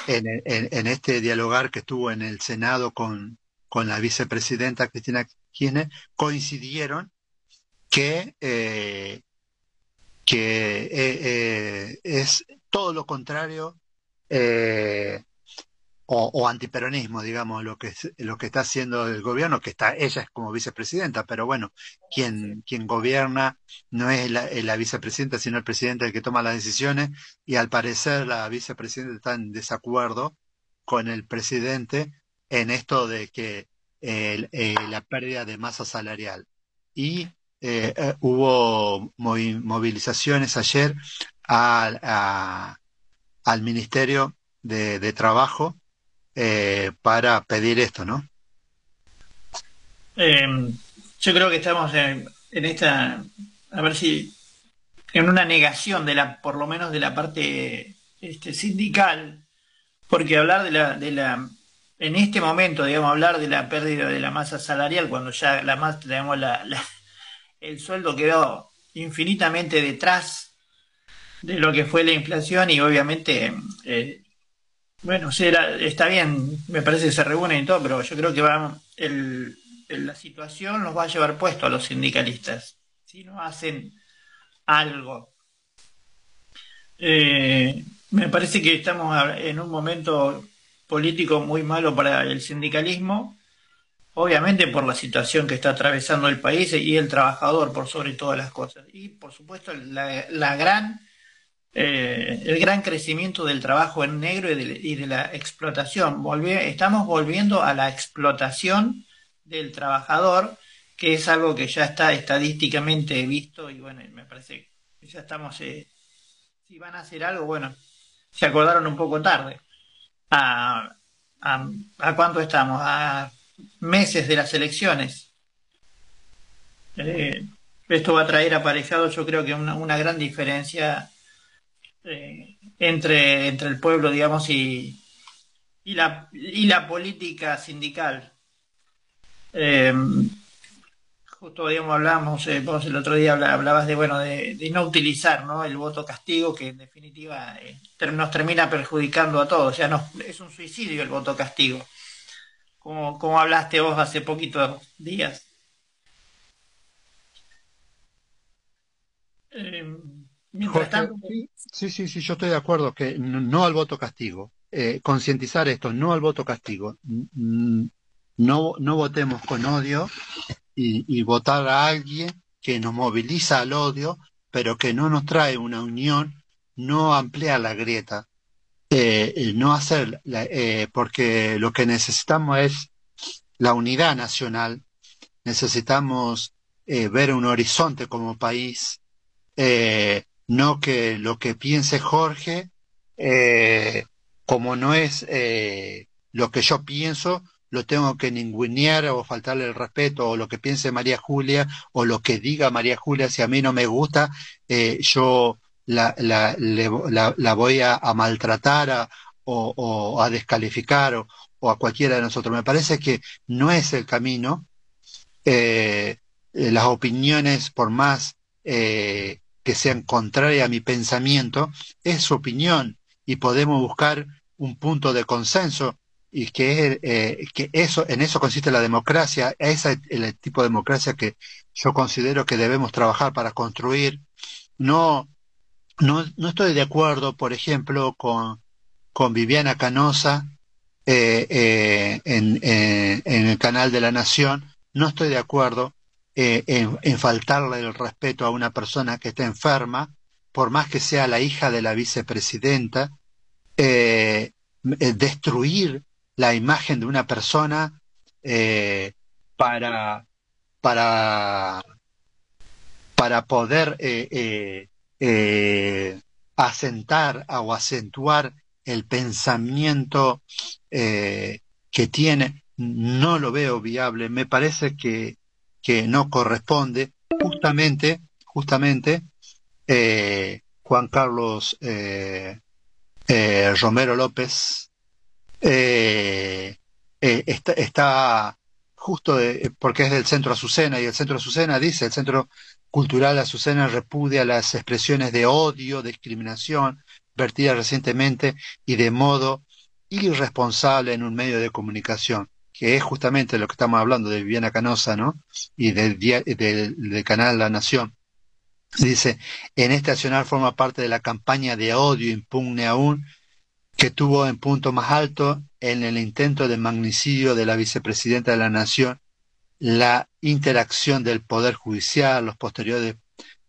en, en, este dialogar que tuvo en el Senado con, con la vicepresidenta Cristina Kirchner, coincidieron que, eh, que eh, eh, es todo lo contrario, eh, o, o antiperonismo, digamos, lo que, lo que está haciendo el gobierno, que está, ella es como vicepresidenta, pero bueno, quien, quien gobierna no es la, es la vicepresidenta, sino el presidente el que toma las decisiones, y al parecer la vicepresidenta está en desacuerdo con el presidente en esto de que el- eh, la pérdida de masa salarial. Y eh, eh, hubo movi- movilizaciones ayer al, a- al Ministerio de, de Trabajo eh, para pedir esto, ¿no? Eh, yo creo que estamos en, en esta, a ver si, en una negación de la, por lo menos de la parte este, sindical, porque hablar de la, de la, en este momento, digamos, hablar de la pérdida de la masa salarial, cuando ya la más, digamos, la, la- el sueldo quedó infinitamente detrás de lo que fue la inflación y obviamente, eh, bueno, será, está bien, me parece que se reúnen y todo, pero yo creo que va el, la situación los va a llevar puesto a los sindicalistas si no hacen algo. Eh, me parece que estamos en un momento político muy malo para el sindicalismo, obviamente por la situación que está atravesando el país y el trabajador por sobre todas las cosas. Y por supuesto la, la gran eh, el gran crecimiento del trabajo en negro y de, y de la explotación. Estamos volviendo a la explotación del trabajador, que es algo que ya está estadísticamente visto y bueno, me parece que ya estamos, eh, si van a hacer algo, bueno, se acordaron un poco tarde. ¿A, a, a cuánto estamos? A meses de las elecciones. Eh, esto va a traer aparejado, yo creo que una, una gran diferencia eh, entre, entre el pueblo, digamos, y, y, la, y la política sindical. Eh, justo, digamos, hablamos, eh, vos el otro día habla- hablabas de, bueno, de, no utilizar, ¿no? El voto castigo, que en definitiva eh, nos termina perjudicando a todos. O sea, nos, es un suicidio el voto castigo. Como, como hablaste vos hace poquitos días. Eh, mientras Jorge, tanto, sí, sí, sí, sí, yo estoy de acuerdo que no al voto castigo. Eh, concientizar esto, no al voto castigo. No, no votemos con odio y, y votar a alguien que nos moviliza al odio, pero que no nos trae una unión, no amplía la grieta, eh, eh, no hacer, la- eh, porque lo que necesitamos es la unidad nacional, necesitamos ver un horizonte como país, eh, no que lo que piense Jorge, eh, como no es eh, lo que yo pienso, lo tengo que ningunear o faltarle el respeto, o lo que piense María Julia, o lo que diga María Julia, si a mí no me gusta, eh, yo la, la, le- la- la voy a, maltratar a- o, o a descalificar o, o a cualquiera de nosotros. Me parece que no es el camino. Eh, eh, las opiniones, por más eh, que sean contrarias a mi pensamiento, es su opinión y podemos buscar un punto de consenso y eh, que eso, en eso consiste la democracia, ese es el tipo de democracia que yo considero que debemos trabajar para construir. No, no, no estoy de acuerdo, por ejemplo, con, con Viviana Canosa eh, eh, en, eh, en el canal de la Nación, no estoy de acuerdo eh, en, faltarle el respeto a una persona que está enferma, por más que sea la hija de la vicepresidenta, eh, eh, destruir la imagen de una persona para, para, para poder asentar o acentuar el pensamiento que tiene, no lo veo viable. Me parece que, que no corresponde. Justamente, justamente, eh, Juan Carlos eh, eh, Romero López eh, está, está justo de- porque es del Centro Azucena y el Centro Azucena dice, el Centro Cultural Azucena repudia las expresiones de odio, discriminación vertidas recientemente y de modo irresponsable en un medio de comunicación, que es justamente lo que estamos hablando de Viviana Canosa, ¿no? Y del, del, del canal La Nación. Dice, en este accionar forma parte de la campaña de odio impugne aún que tuvo en punto más alto en el intento de magnicidio de la vicepresidenta de la Nación, la interacción del Poder Judicial, los posteriores,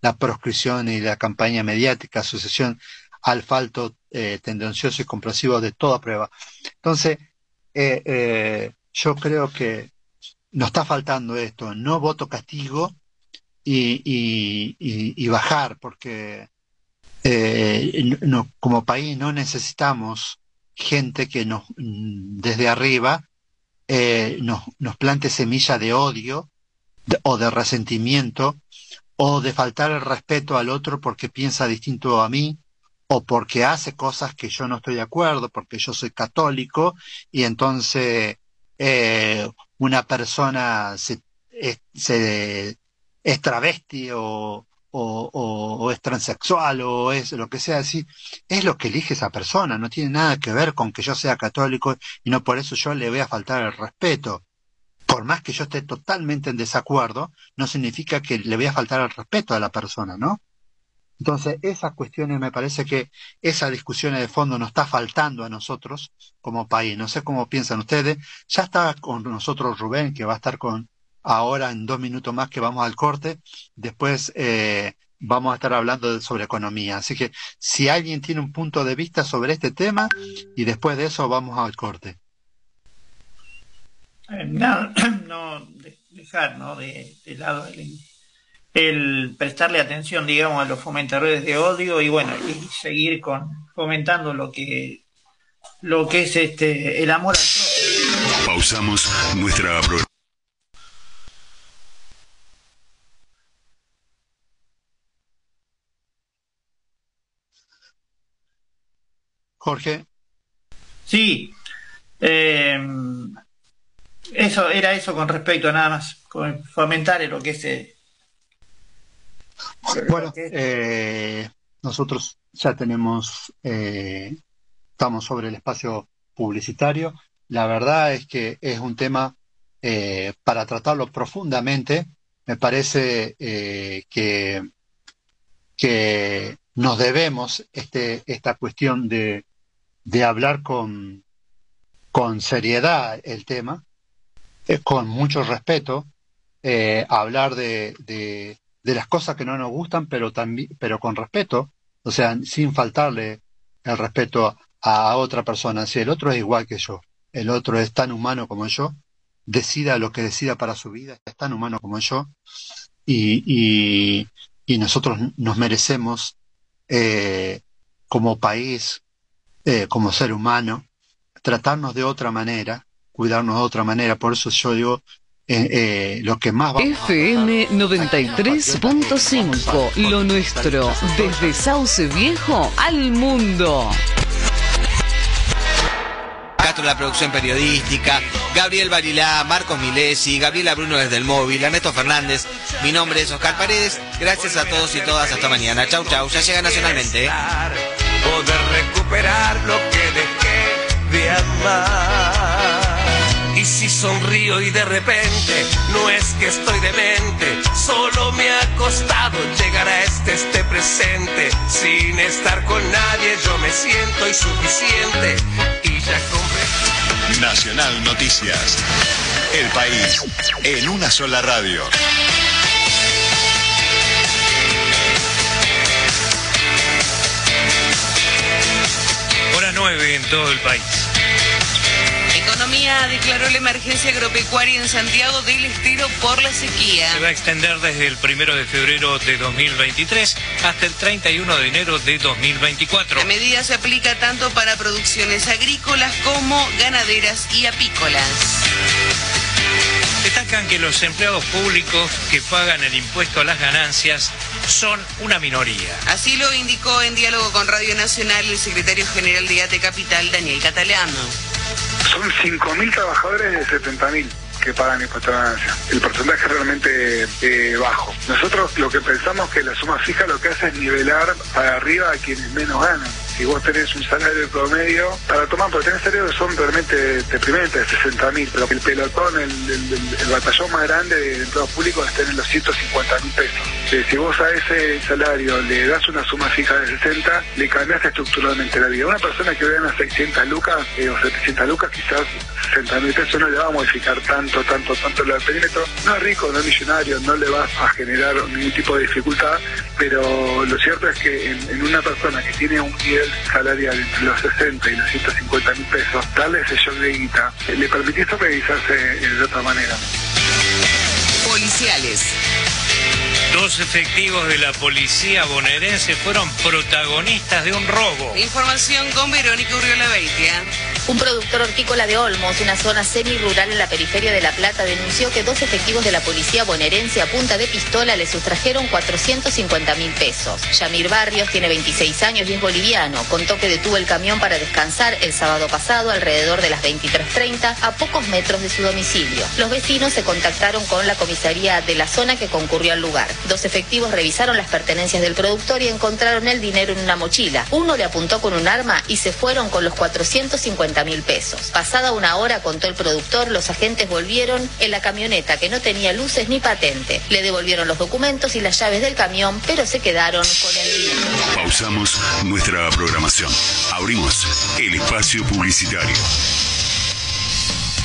la proscripción y la campaña mediática, asociación al falto eh, tendencioso y comprensivo de toda prueba. Entonces, eh, eh, yo creo que nos está faltando esto, no voto castigo y, bajar, porque eh, como país no necesitamos gente que nos, desde arriba eh, nos, plante semilla de odio o de resentimiento o de faltar el respeto al otro porque piensa distinto a mí o porque hace cosas que yo no estoy de acuerdo, porque yo soy católico y entonces eh, una persona se, es, se, es travesti o, o, o, o, es transexual o es lo que sea así, es lo que elige esa persona, no tiene nada que ver con que yo sea católico y no por eso yo le voy a faltar el respeto. Por más que yo esté totalmente en desacuerdo, no significa que le voy a faltar el respeto a la persona, ¿no? Entonces, esas cuestiones me parece que esa discusión de fondo nos está faltando a nosotros como país. No sé cómo piensan ustedes. Ya está con nosotros Rubén, que va a estar con ahora en dos minutos más que vamos al corte. Después eh, vamos a estar hablando de, sobre economía. Así que si alguien tiene un punto de vista sobre este tema y después de eso vamos al corte. Eh, no, no dejar ¿no? De, de lado el, el, prestarle atención, digamos, a los fomentadores de odio y bueno, y seguir con fomentando lo que lo que es este el amor al prójimo. Pausamos nuestra Jorge. Sí, eh, eso era eso con respecto a nada más, con fomentar lo que es. Eh, bueno, eh, nosotros ya tenemos, eh, estamos sobre el espacio publicitario. La verdad es que es un tema eh, para tratarlo profundamente. Me parece que, que nos debemos este, esta cuestión de, de hablar con, con seriedad el tema, con mucho respeto, hablar de, de, de, las cosas que no nos gustan, pero, también, pero con respeto, o sea, sin faltarle el respeto a, otra persona. Si el otro es igual que yo, el otro es tan humano como yo, decida lo que decida para su vida, es tan humano como yo, y, y, y nosotros nos merecemos eh, como país, eh, como ser humano, tratarnos de otra manera, cuidarnos de otra manera. Por eso yo digo, eh, eh, lo que más va FM 93.5, lo nuestro, desde Sauce Viejo al mundo. Castro la producción periodística, Gabriel Barilá, Marcos Milesi, Gabriela Bruno desde el móvil, Ernesto Fernández, mi nombre es Oscar Paredes, gracias a todos y todas, hasta mañana, chau chau, ya llega nacionalmente. ¿eh? Poder recuperar lo que dejé de amar. Y si sonrío y de repente, no es que estoy demente, solo me ha costado llegar a este, este presente. Sin estar con nadie, yo me siento insuficiente y ya compré. Nacional Noticias. El país en una sola radio. Hora 9 en todo el país. Economía declaró la emergencia agropecuaria en Santiago del Estero por la sequía. Se va a extender desde el 1 de febrero de 2023 hasta el 31 de enero de 2024. La medida se aplica tanto para producciones agrícolas como ganaderas y apícolas. Destacan que los empleados públicos que pagan el impuesto a las ganancias son una minoría. Así lo indicó en diálogo con Radio Nacional el secretario general de ATE Capital, Daniel Catalano. Son 5.000 trabajadores de 70.000 que pagan impuesto a la ganancia. El porcentaje es realmente eh, bajo. Nosotros lo que pensamos que la suma fija lo que hace es nivelar para arriba a quienes menos ganan. Si vos tenés un salario promedio, para tomar, porque tenés salarios que son realmente deprimentes, 60 mil, pero el pelotón, el, batallón más grande de empleados públicos está en los 150 mil pesos. Si vos a ese salario le das una suma fija de 60, le cambiaste estructuralmente la vida. Una persona que gana 600 lucas eh, o 700 lucas, quizás 60 mil pesos no le va a modificar tanto, tanto, tanto el perímetro. No es rico, no es millonario, no le va a generar ningún tipo de dificultad, pero lo cierto es que en, en una persona que tiene un nivel salarial entre los 60 y los 150 mil pesos, darle ese shock de guita, le permitís organizarse eh, de otra manera. Policiales. Dos efectivos de la policía bonaerense fueron protagonistas de un robo. Información con Verónica Urriola Beitia. Un productor hortícola de Olmos, una zona semi-rural en la periferia de La Plata, denunció que dos efectivos de la policía bonaerense a punta de pistola le sustrajeron 450 mil pesos. Yamir Barrios tiene 26 años y es boliviano. Contó que detuvo el camión para descansar el sábado pasado alrededor de las 23.30 a pocos metros de su domicilio. Los vecinos se contactaron con la comisaría de la zona que concurrió al lugar. Dos efectivos revisaron las pertenencias del productor y encontraron el dinero en una mochila. Uno le apuntó con un arma y se fueron con los 450 mil pesos. Pasada una hora, contó el productor, los agentes volvieron en la camioneta que no tenía luces ni patente. Le devolvieron los documentos y las llaves del camión, pero se quedaron con el dinero. Pausamos nuestra programación. Abrimos el espacio publicitario.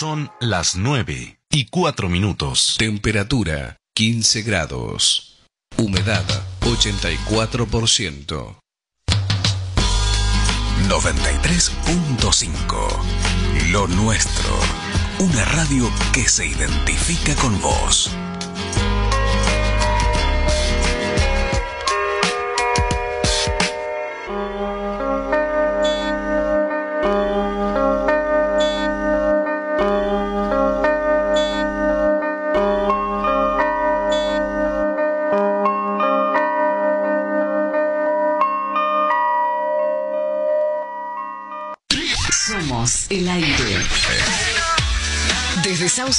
Son las 9 y 4 minutos. Temperatura 15 grados. Humedad 84%. 93.5 Lo nuestro. Una radio que se identifica con vos.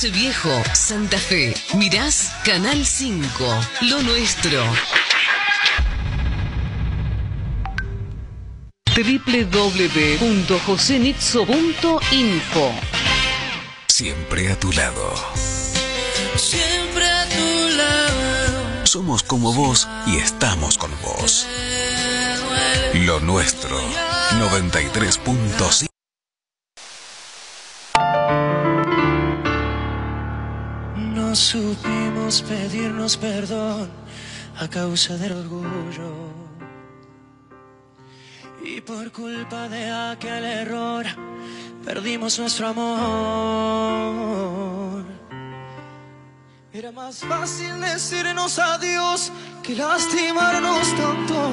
Viejo, Santa Fe, mirás Canal 5, lo nuestro. www.josenitzo.info Siempre a tu lado. Siempre a tu lado. Somos como vos y estamos con vos. Lo nuestro. 93.5 Supimos pedirnos perdón a causa del orgullo. Y por culpa de aquel error perdimos nuestro amor. Era más fácil decirnos adiós que lastimarnos tanto.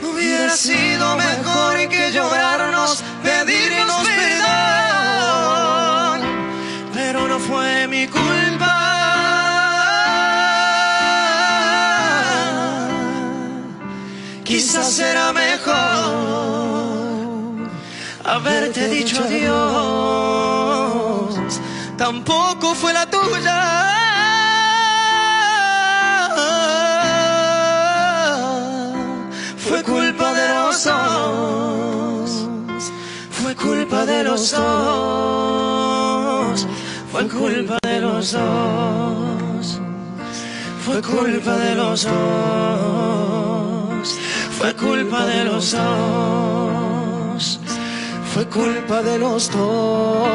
Hubiera sido mejor que llorarnos, pedirnos perdón, será mejor haberte dicho adiós. Tampoco fue la tuya. Fue culpa de los dos. Fue culpa de los dos. Fue culpa de los dos. Fue culpa de los dos. Fue culpa de los dos, fue culpa de los dos.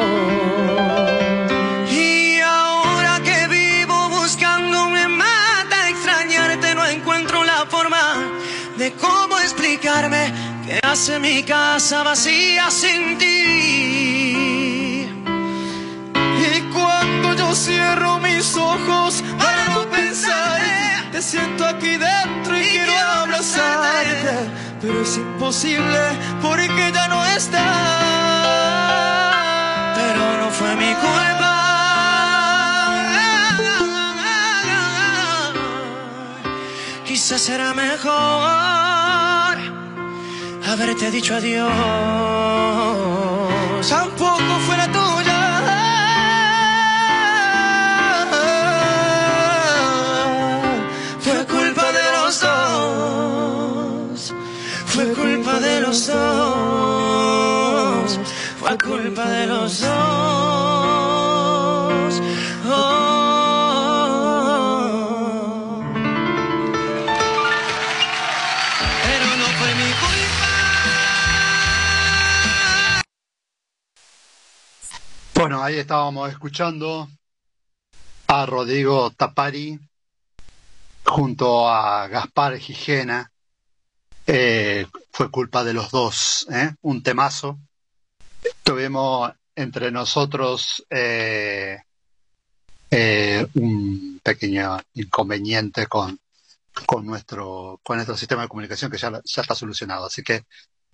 Y ahora que vivo buscando me mata extrañarte, no encuentro la forma de cómo explicarme qué hace mi casa vacía sin ti. Y cuando yo cierro mis ojos para no te siento aquí dentro y, quiero abrazarte, pero es imposible porque ya no estás. Pero no fue mi culpa. Quizás será mejor haberte dicho adiós. Tampoco fue la los dos. Fue culpa de los dos. Oh. Pero no fue mi culpa. Bueno, ahí estábamos escuchando a Rodrigo Tapari junto a Gaspar Gijena. Eh, fue culpa de los dos, ¿eh? un temazo. Tuvimos entre nosotros eh, un pequeño inconveniente con, nuestro, con nuestro sistema de comunicación que ya, está solucionado. Así que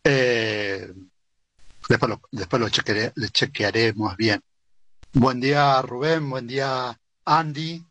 después, lo, después lo chequearé- le chequearemos bien. Buen día Rubén, buen día Andy.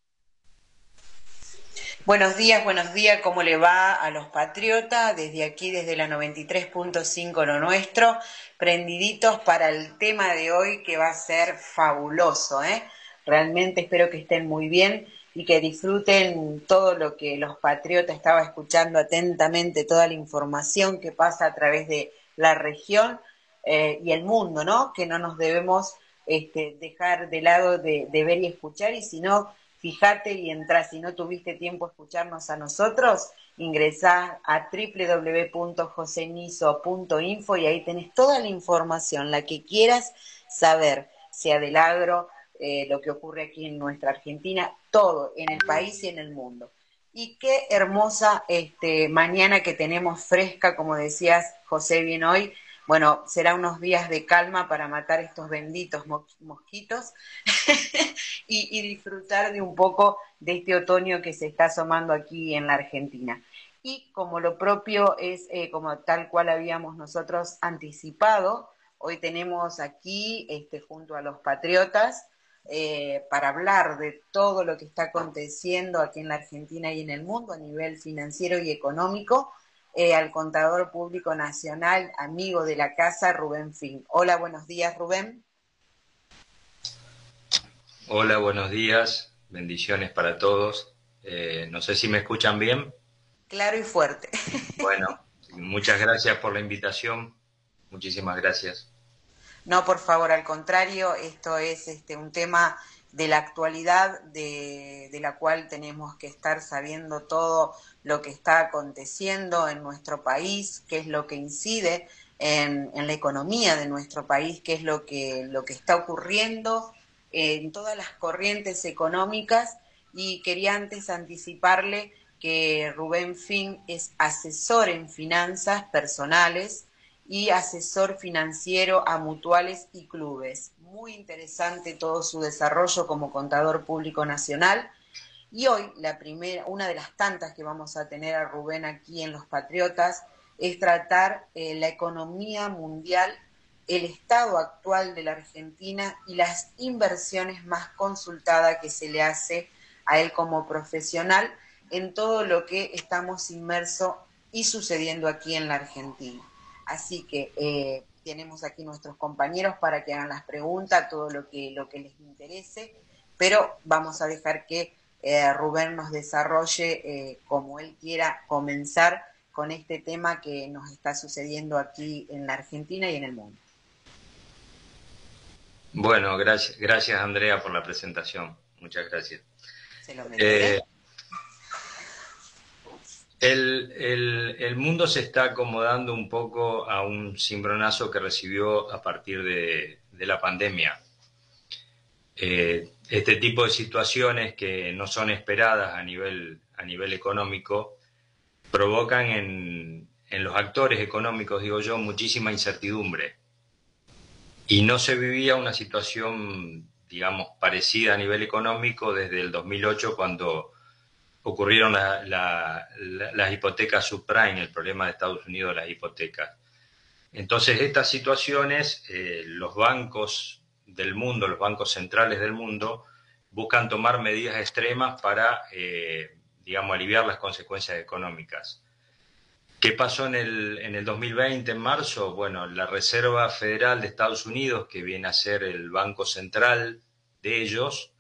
Buenos días, buenos días, ¿cómo le va a los patriotas? Desde aquí, desde la 93.5 lo nuestro, prendiditos para el tema de hoy que va a ser fabuloso, ¿eh? Realmente espero que estén muy bien y que disfruten todo lo que los patriotas estaba escuchando atentamente, toda la información que pasa a través de la región eh, y el mundo, ¿no? Que no nos debemos este, dejar de lado de, de ver y escuchar y si no, fíjate y entra, si no tuviste tiempo a escucharnos a nosotros, ingresá a www.josenizo.info y ahí tenés toda la información, la que quieras saber, sea del agro, eh, lo que ocurre aquí en nuestra Argentina, todo, en el país y en el mundo. Y qué hermosa este, mañana que tenemos fresca, como decías José bien hoy. Bueno, será unos días de calma para matar estos benditos mo- mosquitos y, y disfrutar de un poco de este otoño que se está asomando aquí en la Argentina. Y como lo propio es, eh, como tal cual habíamos nosotros anticipado, hoy tenemos aquí, este, junto a los patriotas, eh, para hablar de todo lo que está aconteciendo aquí en la Argentina y en el mundo a nivel financiero y económico, eh, al contador público nacional, amigo de la casa, Rubén Fin. Hola, buenos días, Rubén. Hola, buenos días, bendiciones para todos. Eh, no sé si me escuchan bien. Claro y fuerte. Bueno, muchas gracias por la invitación. Muchísimas gracias. No, por favor, al contrario, esto es este, un tema de la actualidad de, de la cual tenemos que estar sabiendo todo lo que está aconteciendo en nuestro país, qué es lo que incide en, en la economía de nuestro país, qué es lo que, lo que está ocurriendo en todas las corrientes económicas y quería antes anticiparle que Rubén Fin es asesor en finanzas personales y asesor financiero a mutuales y clubes. Muy interesante todo su desarrollo como contador público nacional. Y hoy la primera, una de las tantas que vamos a tener a Rubén aquí en Los Patriotas es tratar eh, la economía mundial, el estado actual de la Argentina y las inversiones más consultadas que se le hace a él como profesional en todo lo que estamos inmersos y sucediendo aquí en la Argentina. Así que eh, tenemos aquí nuestros compañeros para que hagan las preguntas, todo lo que, lo que les interese, pero vamos a dejar que eh, Rubén nos desarrolle eh, como él quiera comenzar con este tema que nos está sucediendo aquí en la Argentina y en el mundo. Bueno, gracias, gracias Andrea por la presentación. Muchas gracias. Se lo meteré. Eh, el, el- mundo se está acomodando un poco a un cimbronazo que recibió a partir de, de la pandemia. Eh, este tipo de situaciones que no son esperadas a nivel, a nivel económico provocan en, en los actores económicos, digo yo, muchísima incertidumbre. Y no se vivía una situación, digamos, parecida a nivel económico desde el 2008 cuando ocurrieron las hipotecas subprime, el problema de Estados Unidos de las hipotecas. Entonces, estas situaciones, eh, los bancos del mundo, los bancos centrales del mundo, buscan tomar medidas extremas para, eh, digamos, aliviar las consecuencias económicas. ¿Qué pasó en el, en el 2020, en marzo? Bueno, la Reserva Federal de Estados Unidos, que viene a ser el banco central de ellos,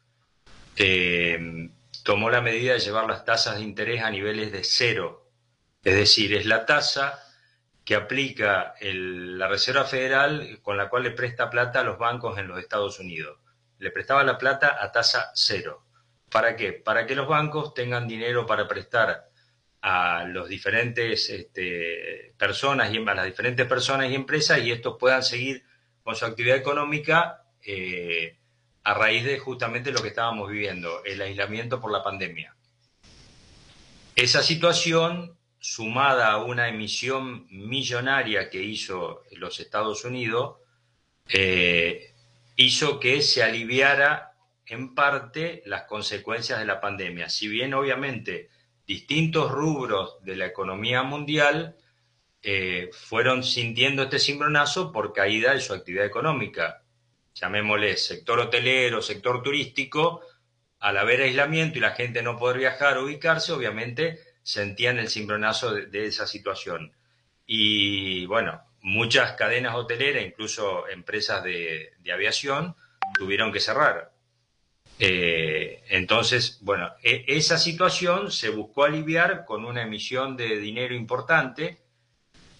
eh, tomó la medida de llevar las tasas de interés a niveles de cero. Es decir, es la tasa que aplica la Reserva Federal con la cual le presta plata a los bancos en los Estados Unidos. Le prestaba la plata a tasa cero. ¿Para qué? Para que los bancos tengan dinero para prestar a los diferentes este, personas y a las diferentes personas y empresas y estos puedan seguir con su actividad económica eh, a raíz de justamente lo que estábamos viviendo, el aislamiento por la pandemia. Esa situación, sumada a una emisión millonaria que hizo los Estados Unidos, eh, hizo que se aliviara en parte las consecuencias de la pandemia. Si bien obviamente distintos rubros de la economía mundial eh, fueron sintiendo este cimbronazo por caída de su actividad económica. Llamémosle sector hotelero, sector turístico, al haber aislamiento y la gente no poder viajar o ubicarse, obviamente sentían el cimbronazo de, esa situación. Y bueno, muchas cadenas hoteleras, incluso empresas de aviación, tuvieron que cerrar. Eh, entonces, bueno, e, esa situación se buscó aliviar con una emisión de dinero importante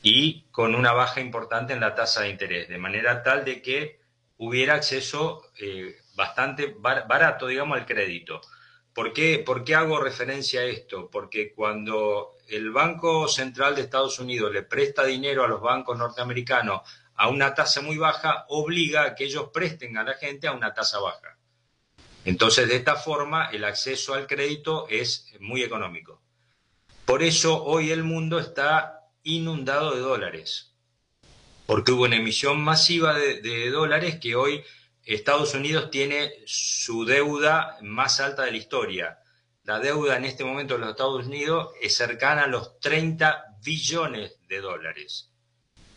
y con una baja importante en la tasa de interés, de manera tal de que hubiera acceso eh, bastante barato, digamos, al crédito. ¿Por qué, ¿Por qué hago referencia a esto? Porque cuando el Banco Central de Estados Unidos le presta dinero a los bancos norteamericanos a una tasa muy baja, obliga a que ellos presten a la gente a una tasa baja. Entonces, de esta forma, el acceso al crédito es muy económico. Por eso hoy el mundo está inundado de dólares, porque hubo una emisión masiva de, dólares que hoy Estados Unidos tiene su deuda más alta de la historia. La deuda en este momento de los Estados Unidos es cercana a los 30 billones de dólares.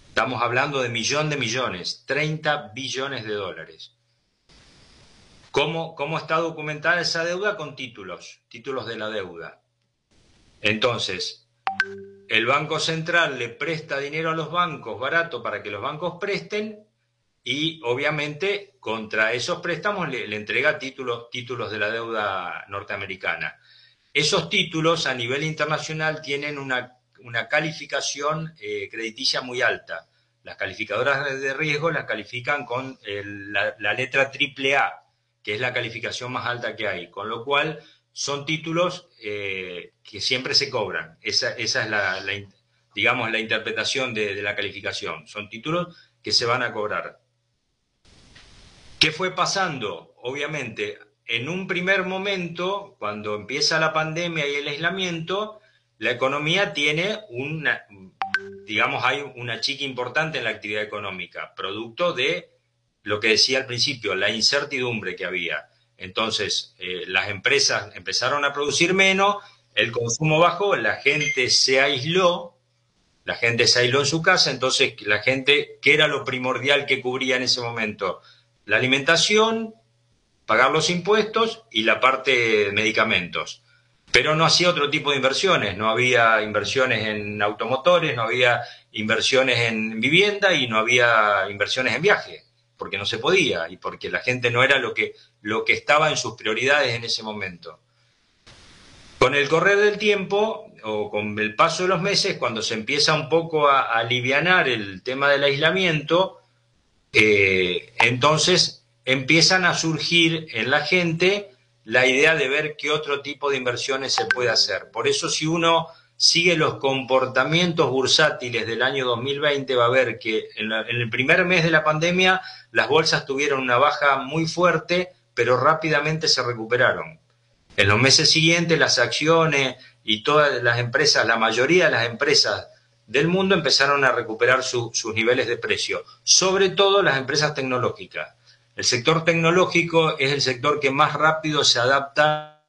Estamos hablando de millón de millones, 30 billones de dólares. ¿Cómo, está documentada esa deuda? Con títulos, títulos de la deuda. Entonces, el Banco Central le presta dinero a los bancos barato para que los bancos presten y obviamente contra esos préstamos le, entrega títulos, títulos de la deuda norteamericana. Esos títulos a nivel internacional tienen una, calificación eh, crediticia muy alta. Las calificadoras de riesgo las califican con la, la letra AAA, que es la calificación más alta que hay, con lo cual son títulos eh, que siempre se cobran. Esa, es la, digamos, la interpretación de, la calificación. Son títulos que se van a cobrar. ¿Qué fue pasando? Obviamente, en un primer momento, cuando empieza la pandemia y el aislamiento, la economía tiene una, digamos, hay una chica importante en la actividad económica, producto de lo que decía al principio, la incertidumbre que había. Entonces, eh, las empresas empezaron a producir menos, el consumo bajó, la gente se aisló, la gente se aisló en su casa, entonces la gente, ¿qué era lo primordial que cubría en ese momento? La alimentación, pagar los impuestos y la parte de medicamentos. Pero no hacía otro tipo de inversiones, no había inversiones en automotores, no había inversiones en vivienda y no había inversiones en viaje porque no se podía y porque la gente no era lo que, lo que estaba en sus prioridades en ese momento. Con el correr del tiempo o con el paso de los meses, cuando se empieza un poco a, alivianar el tema del aislamiento, eh, entonces empiezan a surgir en la gente la idea de ver qué otro tipo de inversiones se puede hacer. Por eso si uno sigue los comportamientos bursátiles del año 2020, va a ver que en, el primer mes de la pandemia las bolsas tuvieron una baja muy fuerte, pero rápidamente se recuperaron. En los meses siguientes las acciones y todas las empresas, la mayoría de las empresas del mundo empezaron a recuperar sus niveles de precio, sobre todo las empresas tecnológicas. El sector tecnológico es el sector que más rápido se adapta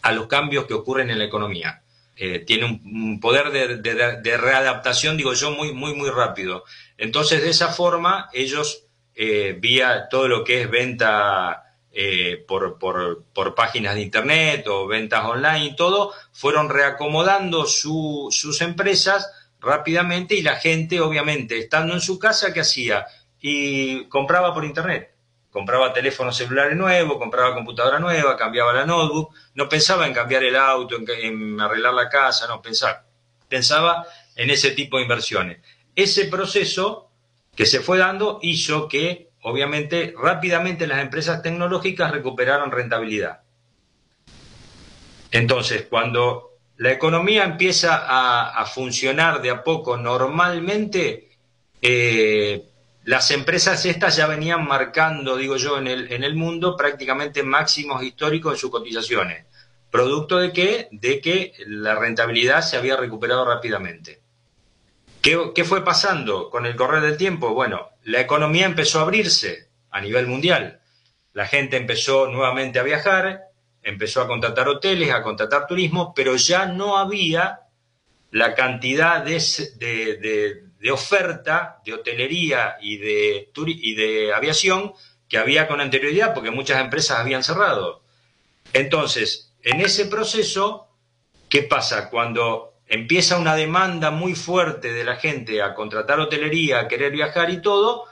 a los cambios que ocurren en la economía. Eh, tiene un, poder de, readaptación, digo yo, muy, muy, muy rápido. Entonces, de esa forma, ellos, eh, vía todo lo que es venta eh, por, por, páginas de Internet o ventas online y todo, fueron reacomodando sus empresas rápidamente y la gente, obviamente, estando en su casa, ¿qué hacía? Y compraba por Internet. Compraba teléfono celular nuevo, compraba computadora nueva, cambiaba la notebook, no pensaba en cambiar el auto, en, en arreglar la casa, no, pensaba, pensaba en ese tipo de inversiones. Ese proceso que se fue dando hizo que obviamente rápidamente las empresas tecnológicas recuperaron rentabilidad. Entonces, cuando la economía empieza a, funcionar de a poco normalmente, eh, las empresas estas ya venían marcando, digo yo, en el, en el mundo prácticamente máximos históricos en sus cotizaciones. ¿Producto de qué? De que la rentabilidad se había recuperado rápidamente. ¿Qué, fue pasando con el correr del tiempo? Bueno, la economía empezó a abrirse a nivel mundial. La gente empezó nuevamente a viajar, empezó a contratar hoteles, a contratar turismo, pero ya no había la cantidad de, oferta de hotelería y de, y de aviación que había con anterioridad, porque muchas empresas habían cerrado. Entonces, en ese proceso, ¿qué pasa? Cuando empieza una demanda muy fuerte de la gente a contratar hotelería, a querer viajar y todo,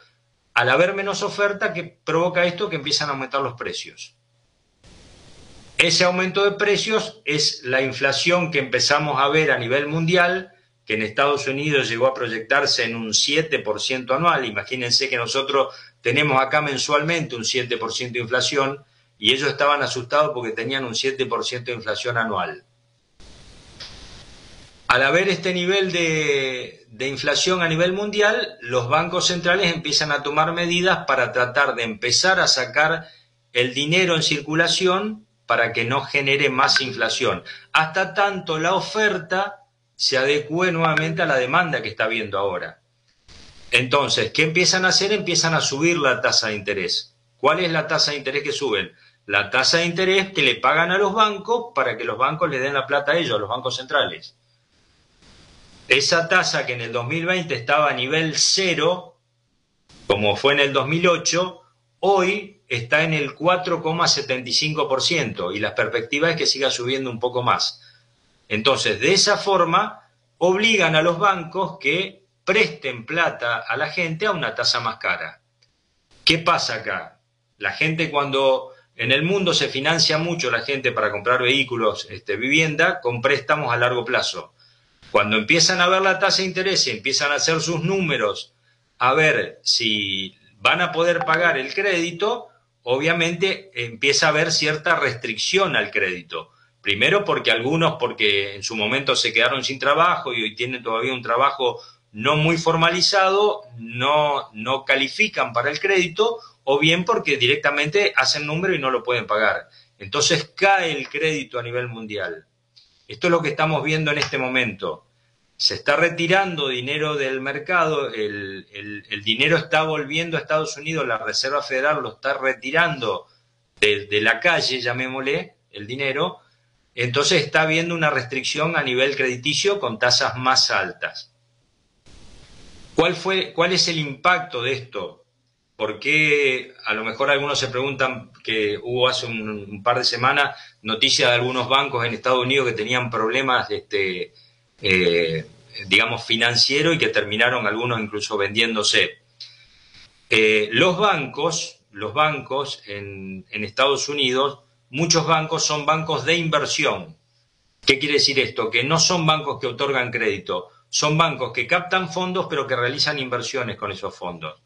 al haber menos oferta, que provoca esto que empiezan a aumentar los precios. Ese aumento de precios es la inflación que empezamos a ver a nivel mundial, que en Estados Unidos llegó a proyectarse en un 7% anual. Imagínense que nosotros tenemos acá mensualmente un 7% de inflación y ellos estaban asustados porque tenían un 7% de inflación anual. Al haber este nivel de, inflación a nivel mundial, los bancos centrales empiezan a tomar medidas para tratar de empezar a sacar el dinero en circulación para que no genere más inflación. Hasta tanto la oferta se adecue nuevamente a la demanda que está habiendo ahora. Entonces, ¿qué empiezan a hacer? Empiezan a subir la tasa de interés. ¿Cuál es la tasa de interés que suben? La tasa de interés que le pagan a los bancos para que los bancos le den la plata a ellos, a los bancos centrales. Esa tasa que en el 2020 estaba a nivel cero, como fue en el 2008, hoy está en el 4,75% y la perspectiva es que siga subiendo un poco más. Entonces, de esa forma, obligan a los bancos que presten plata a la gente a una tasa más cara. ¿Qué pasa acá? La gente cuando en el mundo se financia mucho la gente para comprar vehículos, este, vivienda, con préstamos a largo plazo. Cuando empiezan a ver la tasa de interés y empiezan a hacer sus números, a ver si van a poder pagar el crédito, obviamente empieza a haber cierta restricción al crédito. Primero porque algunos, porque en su momento se quedaron sin trabajo y hoy tienen todavía un trabajo no muy formalizado, no, no califican para el crédito, o bien porque directamente hacen número y no lo pueden pagar. Entonces cae el crédito a nivel mundial. Esto es lo que estamos viendo en este momento. Se está retirando dinero del mercado, el, dinero está volviendo a Estados Unidos, la Reserva Federal lo está retirando de, la calle, llamémosle, el dinero, entonces está habiendo una restricción a nivel crediticio con tasas más altas. ¿Cuál, fue, ¿Cuál es el impacto de esto? Porque a lo mejor algunos se preguntan que hubo hace un, par de semanas noticias de algunos bancos en Estados Unidos que tenían problemas, este, eh, digamos, financieros y que terminaron algunos incluso vendiéndose. Eh, los bancos, los bancos en Estados Unidos, muchos bancos son bancos de inversión. ¿Qué quiere decir esto? Que no son bancos que otorgan crédito, son bancos que captan fondos pero que realizan inversiones con esos fondos.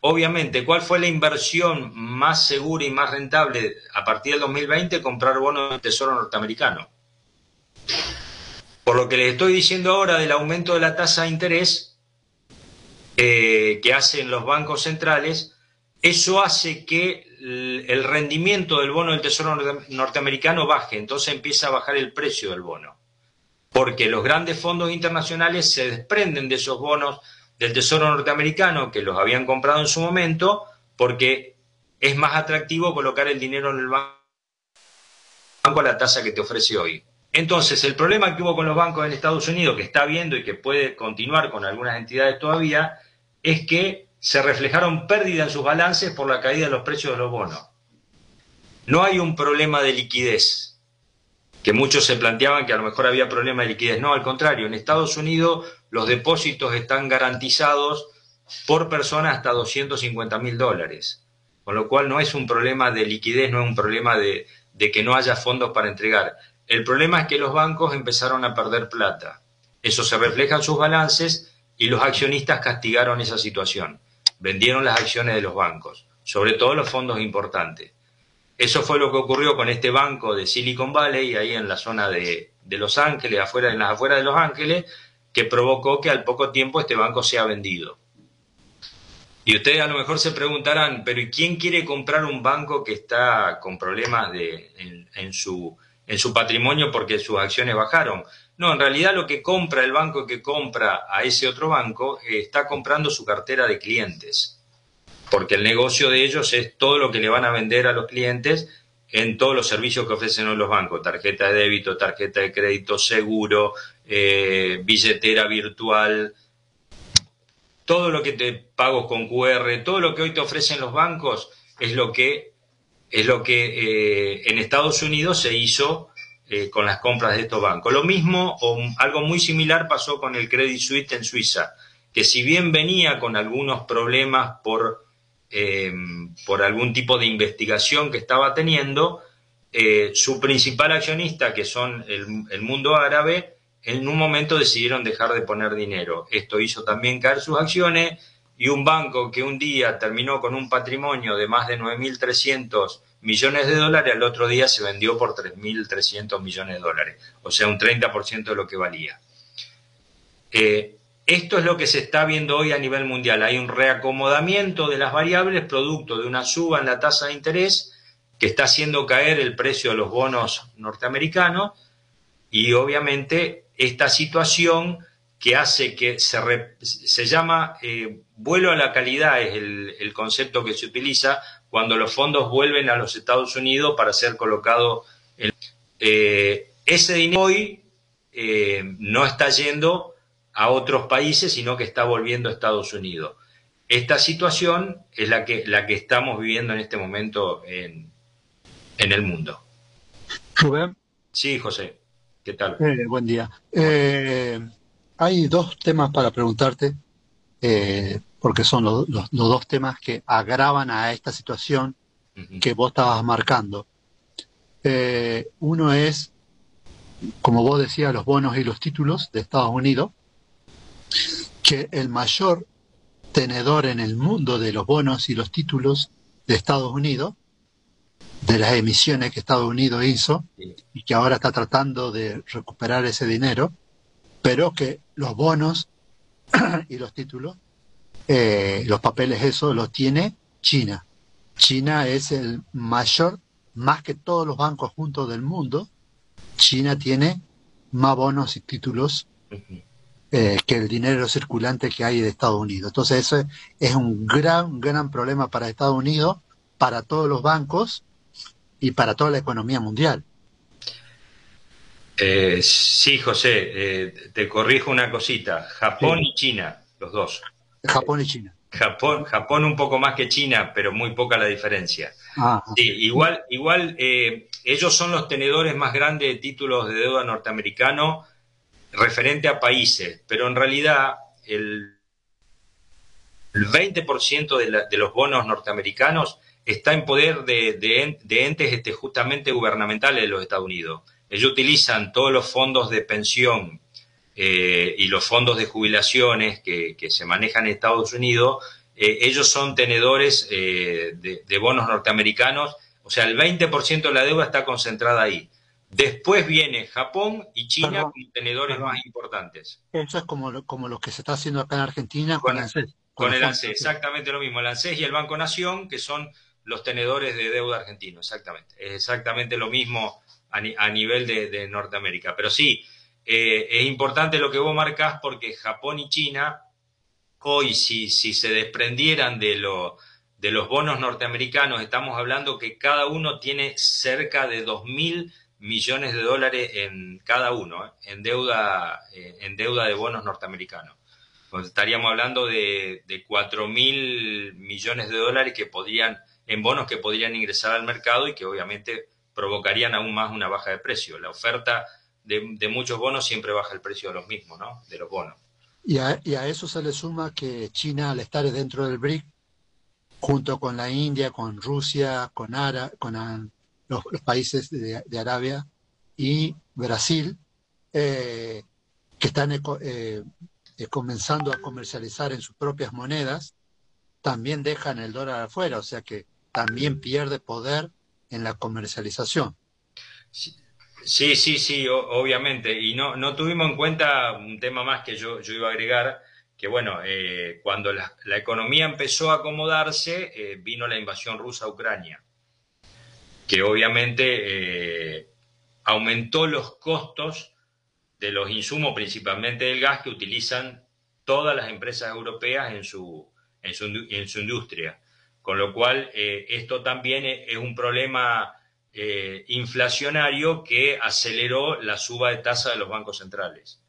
Obviamente, ¿cuál fue la inversión más segura y más rentable a partir del 2020? Comprar bonos del Tesoro norteamericano. Por lo que les estoy diciendo ahora del aumento de la tasa de interés eh, que hacen los bancos centrales, eso hace que el rendimiento del bono del Tesoro norteamericano baje, entonces empieza a bajar el precio del bono. porque los grandes fondos internacionales se desprenden de esos bonos del Tesoro norteamericano que los habían comprado en su momento, porque es más atractivo colocar el dinero en el banco a la tasa que te ofrece hoy. Entonces, el problema que hubo con los bancos en Estados Unidos, que está habiendo y que puede continuar con algunas entidades todavía, es que se reflejaron pérdidas en sus balances por la caída de los precios de los bonos. No hay un problema de liquidez, que muchos se planteaban que a lo mejor había problema de liquidez. No, al contrario, en Estados Unidos los depósitos están garantizados por persona hasta 250 mil dólares, con lo cual no es un problema de liquidez, no es un problema de, de que no haya fondos para entregar. El problema es que los bancos empezaron a perder plata. Eso se refleja en sus balances y los accionistas castigaron esa situación. Vendieron las acciones de los bancos, sobre todo los fondos importantes. Eso fue lo que ocurrió con este banco de Silicon Valley, ahí en la zona de, Los Ángeles, afuera, en las afueras de Los Ángeles, que provocó que al poco tiempo este banco sea vendido. Y ustedes a lo mejor se preguntarán, pero ¿y quién quiere comprar un banco que está con problemas de, en, su, en su patrimonio porque sus acciones bajaron? No, en realidad lo que compra el banco que compra a ese otro banco eh, está comprando su cartera de clientes porque el negocio de ellos es todo lo que le van a vender a los clientes en todos los servicios que ofrecen los bancos, tarjeta de débito, tarjeta de crédito, seguro, eh, billetera virtual, todo lo que te pagos con QR, todo lo que hoy te ofrecen los bancos es lo que es lo que eh, en Estados Unidos se hizo eh, con las compras de estos bancos. Lo mismo o algo muy similar pasó con el Credit Suisse en Suiza, que si bien venía con algunos problemas por por algún tipo de investigación que estaba teniendo, su principal accionista, que son el, mundo árabe, en un momento decidieron dejar de poner dinero. Esto hizo también caer sus acciones y un banco que un día terminó con un patrimonio de más de 9.300 millones de dólares, al otro día se vendió por 3.300 millones de dólares, o sea, un 30% de lo que valía. Eh, esto es lo que se está viendo hoy a nivel mundial. Hay un reacomodamiento de las variables producto de una suba en la tasa de interés que está haciendo caer el precio de los bonos norteamericanos y obviamente esta situación que hace que se, se llama eh, vuelo a la calidad, es el, concepto que se utiliza cuando los fondos vuelven a los Estados Unidos para ser colocado. En, eh, ese dinero hoy eh, no está yendo a otros países, sino que está volviendo a Estados Unidos. Esta situación es la que, la que estamos viviendo en este momento en, el mundo. Rubén. Sí, José. ¿Qué tal? Eh, buen día. Eh, hay dos temas para preguntarte, eh, porque son los, dos temas que agravan a esta situación que vos estabas marcando. uno es, como vos decías, los bonos y los títulos de Estados Unidos, que el mayor tenedor en el mundo de los bonos y los títulos de Estados Unidos, de las emisiones que Estados Unidos hizo y que ahora está tratando de recuperar ese dinero, pero que los bonos y los títulos, eh, los papeles, eso los tiene China. China es el mayor, más que todos los bancos juntos del mundo, China tiene más bonos y títulos eh, que el dinero circulante que hay de Estados Unidos. Entonces eso es un gran, gran problema para Estados Unidos, para todos los bancos y para toda la economía mundial. Eh, sí, José, eh, te corrijo una cosita. Japón y China, los dos. Japón y China. Japón, Japón un poco más que China, pero muy poca la diferencia. Ah, sí, igual, igual ellos son los tenedores más grandes de títulos de deuda norteamericano referente a países, pero en realidad el, 20% de, los bonos norteamericanos está en poder de, entes este, justamente gubernamentales de los Estados Unidos. Ellos utilizan todos los fondos de pensión eh, y los fondos de jubilaciones que, se manejan en Estados Unidos, eh, ellos son tenedores eh, de, bonos norteamericanos, o sea, el 20% de la deuda está concentrada ahí. Después viene Japón y China como tenedores más importantes. Eso es como lo, como lo que se está haciendo acá en Argentina con, el ANSES. Con, el ANSES, exactamente lo mismo. El ANSES y el Banco Nación, que son los tenedores de deuda argentino, exactamente. Es exactamente lo mismo a, nivel de, Norteamérica. Pero sí, eh, es importante lo que vos marcás porque Japón y China, hoy si, si se desprendieran de, lo, de los bonos norteamericanos, estamos hablando que cada uno tiene cerca de 2.000 millones de dólares en cada uno, ¿eh? en, deuda, eh, en deuda de bonos norteamericanos. estaríamos hablando de, de 4 mil millones de dólares que podrían, en bonos que podrían ingresar al mercado y que obviamente provocarían aún más una baja de precio. La oferta de, muchos bonos siempre baja el precio de los mismos, ¿no? De los bonos. Y a, eso se le suma que China, al estar dentro del BRIC, junto con la India, con Rusia, con, Ara, con los, países de, Arabia y Brasil, eh, que están eh, eh, comenzando a comercializar en sus propias monedas, también dejan el dólar afuera, o sea que también pierde poder en la comercialización. Sí, sí, sí, obviamente. Y no, no tuvimos en cuenta un tema más que yo, yo iba a agregar, que bueno, cuando la, economía empezó a acomodarse, vino la invasión rusa a Ucrania que obviamente eh, aumentó los costos de los insumos, principalmente del gas, que utilizan todas las empresas europeas en su, en su, en su industria. Con lo cual, eh, esto también es un problema eh, inflacionario que aceleró la suba de tasa de los bancos centrales,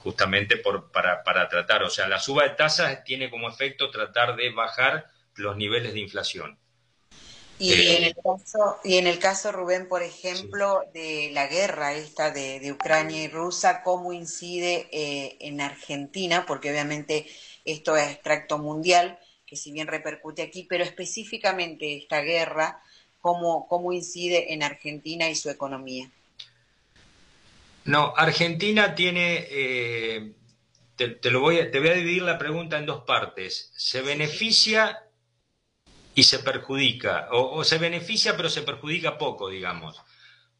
justamente por, para, para tratar. O sea, la suba de tasas tiene como efecto tratar de bajar los niveles de inflación. Y, eh, en el caso, y en el caso, Rubén, por ejemplo, de la guerra esta de, Ucrania y Rusia, ¿cómo incide eh, en Argentina? Porque obviamente esto es extracto mundial, que si bien repercute aquí, pero específicamente esta guerra, ¿cómo, cómo incide en Argentina y su economía? No, Argentina tiene, eh, te, lo voy a, te voy a dividir la pregunta en dos partes. Se beneficia y se perjudica, o, se beneficia pero se perjudica poco, digamos.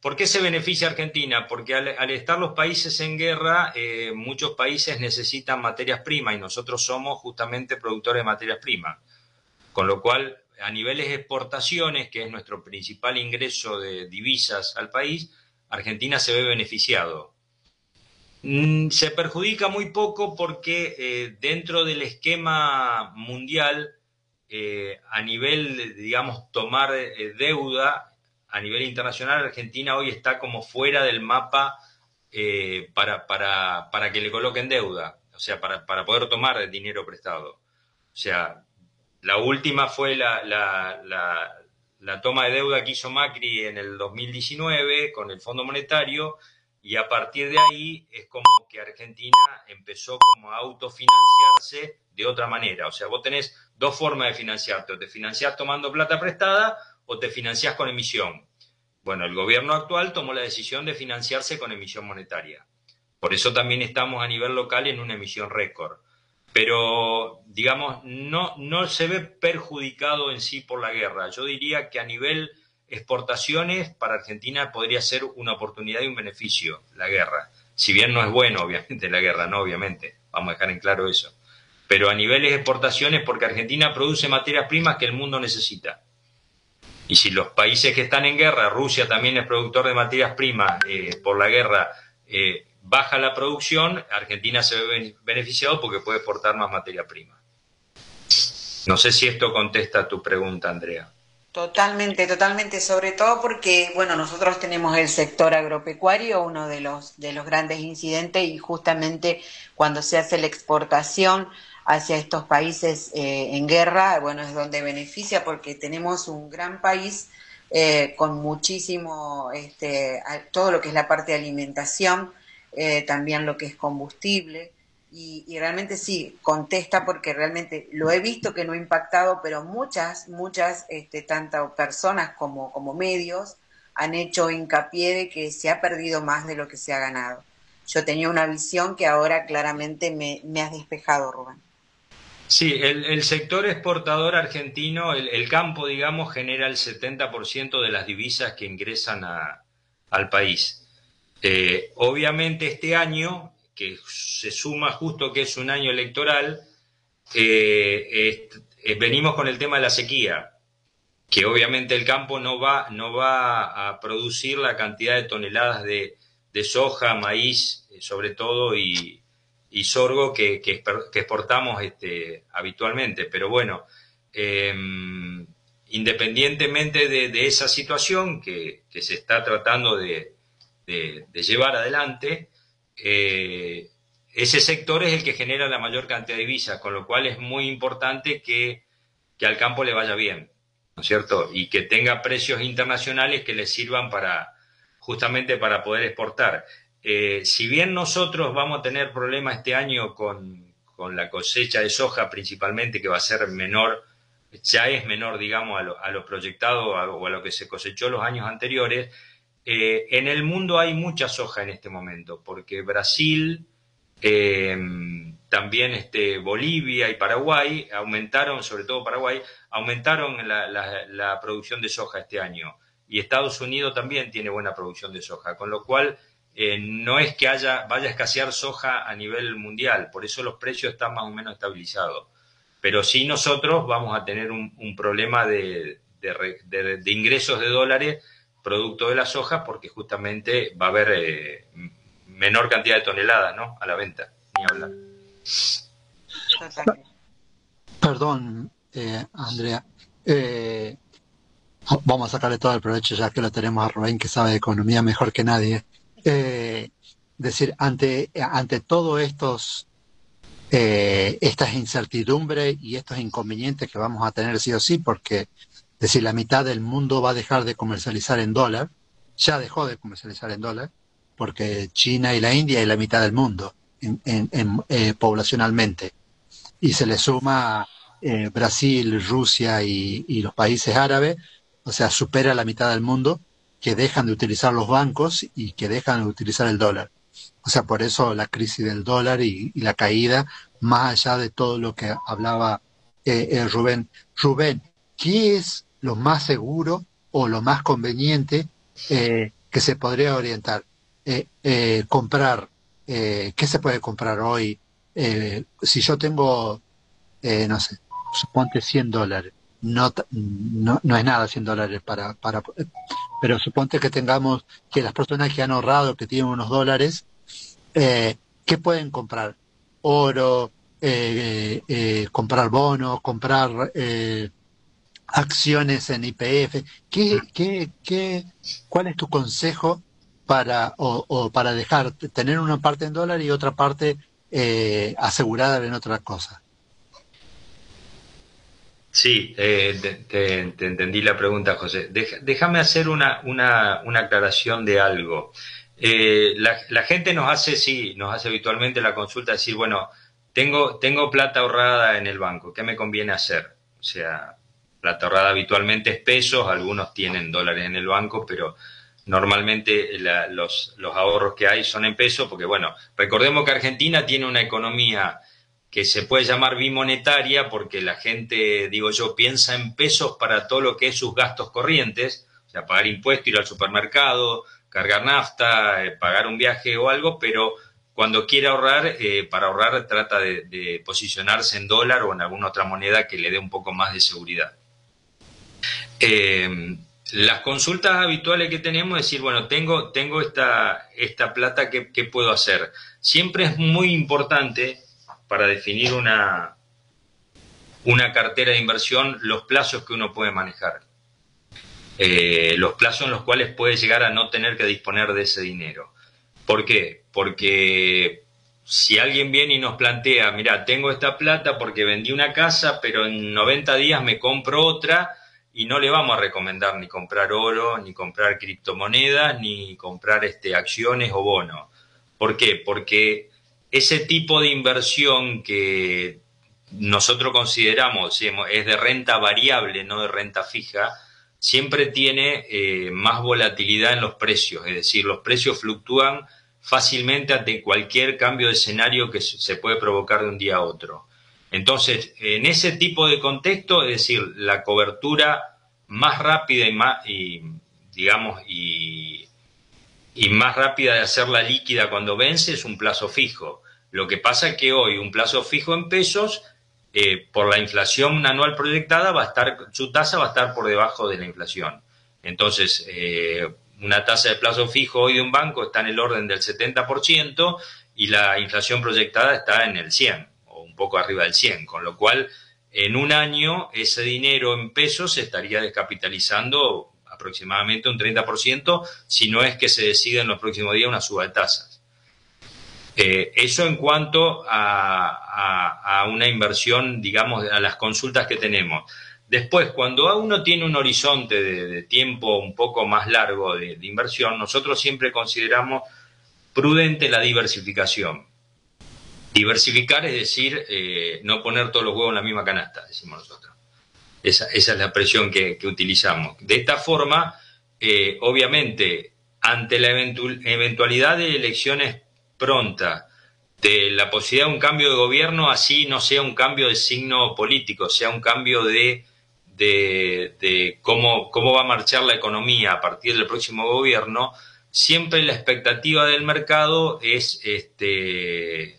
¿Por qué se beneficia Argentina? Porque al, estar los países en guerra, eh, muchos países necesitan materias primas y nosotros somos justamente productores de materias primas. Con lo cual, a niveles de exportaciones, que es nuestro principal ingreso de divisas al país, Argentina se ve beneficiado. Mm, se perjudica muy poco porque eh, dentro del esquema mundial eh, a nivel, digamos, tomar deuda a nivel internacional, Argentina hoy está como fuera del mapa eh, para, para, para, que le coloquen deuda, o sea, para, para, poder tomar dinero prestado. O sea, la última fue la, la, la, la toma de deuda que hizo Macri en el 2019 con el Fondo Monetario y a partir de ahí es como que Argentina empezó como a autofinanciarse de otra manera. O sea, vos tenés dos formas de financiarte. O te financiás tomando plata prestada o te financiás con emisión. Bueno, el gobierno actual tomó la decisión de financiarse con emisión monetaria. Por eso también estamos a nivel local en una emisión récord. Pero, digamos, no, no se ve perjudicado en sí por la guerra. Yo diría que a nivel exportaciones para Argentina podría ser una oportunidad y un beneficio la guerra. Si bien no es bueno, obviamente, la guerra, no, obviamente. Vamos a dejar en claro eso pero a niveles exportaciones porque Argentina produce materias primas que el mundo necesita. Y si los países que están en guerra, Rusia también es productor de materias primas eh, por la guerra, eh, baja la producción, Argentina se ve beneficiado porque puede exportar más materia prima. No sé si esto contesta a tu pregunta, Andrea. Totalmente, totalmente, sobre todo porque, bueno, nosotros tenemos el sector agropecuario, uno de los, de los grandes incidentes, y justamente cuando se hace la exportación hacia estos países eh, en guerra, bueno, es donde beneficia porque tenemos un gran país eh, con muchísimo, este, todo lo que es la parte de alimentación, eh, también lo que es combustible, y, realmente sí, contesta porque realmente lo he visto que no ha impactado, pero muchas, muchas, este, tanto personas como, como medios han hecho hincapié de que se ha perdido más de lo que se ha ganado. Yo tenía una visión que ahora claramente me, me has despejado, Rubén. Sí, el, sector exportador argentino, el, campo, digamos, genera el 70% de las divisas que ingresan al país. Eh, obviamente este año, que se suma justo que es un año electoral, eh, eh, venimos con el tema de la sequía, que obviamente el campo no va, no va a producir la cantidad de toneladas de, de soja, maíz, sobre todo, y, y sorgo que, que, exportamos este, habitualmente. Pero bueno, em, independientemente de, esa situación que, se está tratando de, llevar adelante, eh, ese sector es el que genera la mayor cantidad de divisas, con lo cual es muy importante que, al campo le vaya bien, ¿no es cierto? Y que tenga precios internacionales que le sirvan para justamente para poder exportar. Eh, si bien nosotros vamos a tener problemas este año con, la cosecha de soja principalmente, que va a ser menor, ya es menor, digamos, a lo, proyectado o a lo que se cosechó los años anteriores, eh, en el mundo hay mucha soja en este momento, porque Brasil, eh, también este, Bolivia y Paraguay aumentaron, sobre todo Paraguay, aumentaron la producción de soja este año. Y Estados Unidos también tiene buena producción de soja, con lo cual eh, no es que haya, vaya a escasear soja a nivel mundial, por eso los precios están más o menos estabilizados. Pero sí nosotros vamos a tener un, problema de, ingresos de dólares producto de la soja porque justamente va a haber eh, menor cantidad de toneladas ¿no? a la venta, ni hablar. Perdón, eh, Andrea. vamos a sacarle todo el provecho ya que lo tenemos a Rubén que sabe de economía mejor que nadie. Eh, decir, ante, ante todo estos, eh, estas incertidumbres y estos inconvenientes que vamos a tener sí o sí, porque decir, la mitad del mundo va a dejar de comercializar en dólar, ya dejó de comercializar en dólar, porque China y la India es la mitad del mundo en, eh, poblacionalmente. Y se le suma eh, Brasil, Rusia y, y los países árabes, o sea, supera la mitad del mundo que dejan de utilizar los bancos y que dejan de utilizar el dólar. O sea, por eso la crisis del dólar y, la caída, más allá de todo lo que hablaba eh, eh, Rubén. Rubén, ¿qué es lo más seguro o lo más conveniente eh, que se podría orientar? comprar, ¿qué se puede comprar hoy? si yo tengo, no sé, suponte 100 dólares, no, no, no es nada 100 dólares para, para pero suponte que tengamos que las personas que han ahorrado, que tienen unos dólares, eh, ¿qué pueden comprar? Oro, eh, eh, comprar bonos, comprar eh, acciones en IPF. ¿Qué, qué, qué, ¿Cuál es tu consejo para, o, o para dejar, tener una parte en dólar y otra parte asegurada en otra cosa? Sí, eh, te, entendí la pregunta, José. déjame hacer una, una, una, aclaración de algo. Eh, la, gente nos hace, sí, nos hace habitualmente la consulta, decir, bueno, tengo, tengo plata ahorrada en el banco, ¿qué me conviene hacer? O sea, plata ahorrada habitualmente es pesos, algunos tienen dólares en el banco, pero normalmente los, los ahorros que hay son en pesos, porque bueno, recordemos que Argentina tiene una economía que se puede llamar bimonetaria porque la gente, digo yo, piensa en pesos para todo lo que es sus gastos corrientes, o sea, pagar impuestos, ir al supermercado, cargar nafta, eh, pagar un viaje o algo, pero cuando quiere ahorrar, eh, para ahorrar trata de, posicionarse en dólar o en alguna otra moneda que le dé un poco más de seguridad. Eh, las consultas habituales que tenemos es decir, bueno, tengo, tengo esta, esta plata, ¿qué, ¿qué puedo hacer? Siempre es muy importante para definir una, una cartera de inversión los plazos que uno puede manejar. Eh, los plazos en los cuales puede llegar a no tener que disponer de ese dinero. ¿Por qué? Porque si alguien viene y nos plantea, mira, tengo esta plata porque vendí una casa, pero en 90 días me compro otra y no le vamos a recomendar ni comprar oro, ni comprar criptomonedas, ni comprar este, acciones o bonos. ¿Por qué? Porque ese tipo de inversión que nosotros consideramos es de renta variable, no de renta fija, siempre tiene eh, más volatilidad en los precios, es decir, los precios fluctúan fácilmente ante cualquier cambio de escenario que se puede provocar de un día a otro. Entonces, en ese tipo de contexto, es decir, la cobertura más rápida y más, y, digamos, y y más rápida de hacerla líquida cuando vence es un plazo fijo. Lo que pasa es que hoy un plazo fijo en pesos, eh, por la inflación anual proyectada, va a estar, su tasa va a estar por debajo de la inflación. Entonces, eh, una tasa de plazo fijo hoy de un banco está en el orden del 70% y la inflación proyectada está en el 100 o un poco arriba del 100, con lo cual en un año ese dinero en pesos se estaría descapitalizando aproximadamente un 30%, si no es que se decide en los próximos días una suba de tasas. Eh, eso en cuanto a, una inversión, digamos, a las consultas que tenemos. Después, cuando uno tiene un horizonte de, tiempo un poco más largo de, inversión, nosotros siempre consideramos prudente la diversificación. Diversificar es decir, eh, no poner todos los huevos en la misma canasta, decimos nosotros. Esa, es la expresión que, utilizamos. De esta forma, eh, obviamente, ante la eventualidad de elecciones pronta de la posibilidad de un cambio de gobierno, así no sea un cambio de signo político, sea un cambio de, de, cómo, cómo va a marchar la economía a partir del próximo gobierno, siempre la expectativa del mercado es este,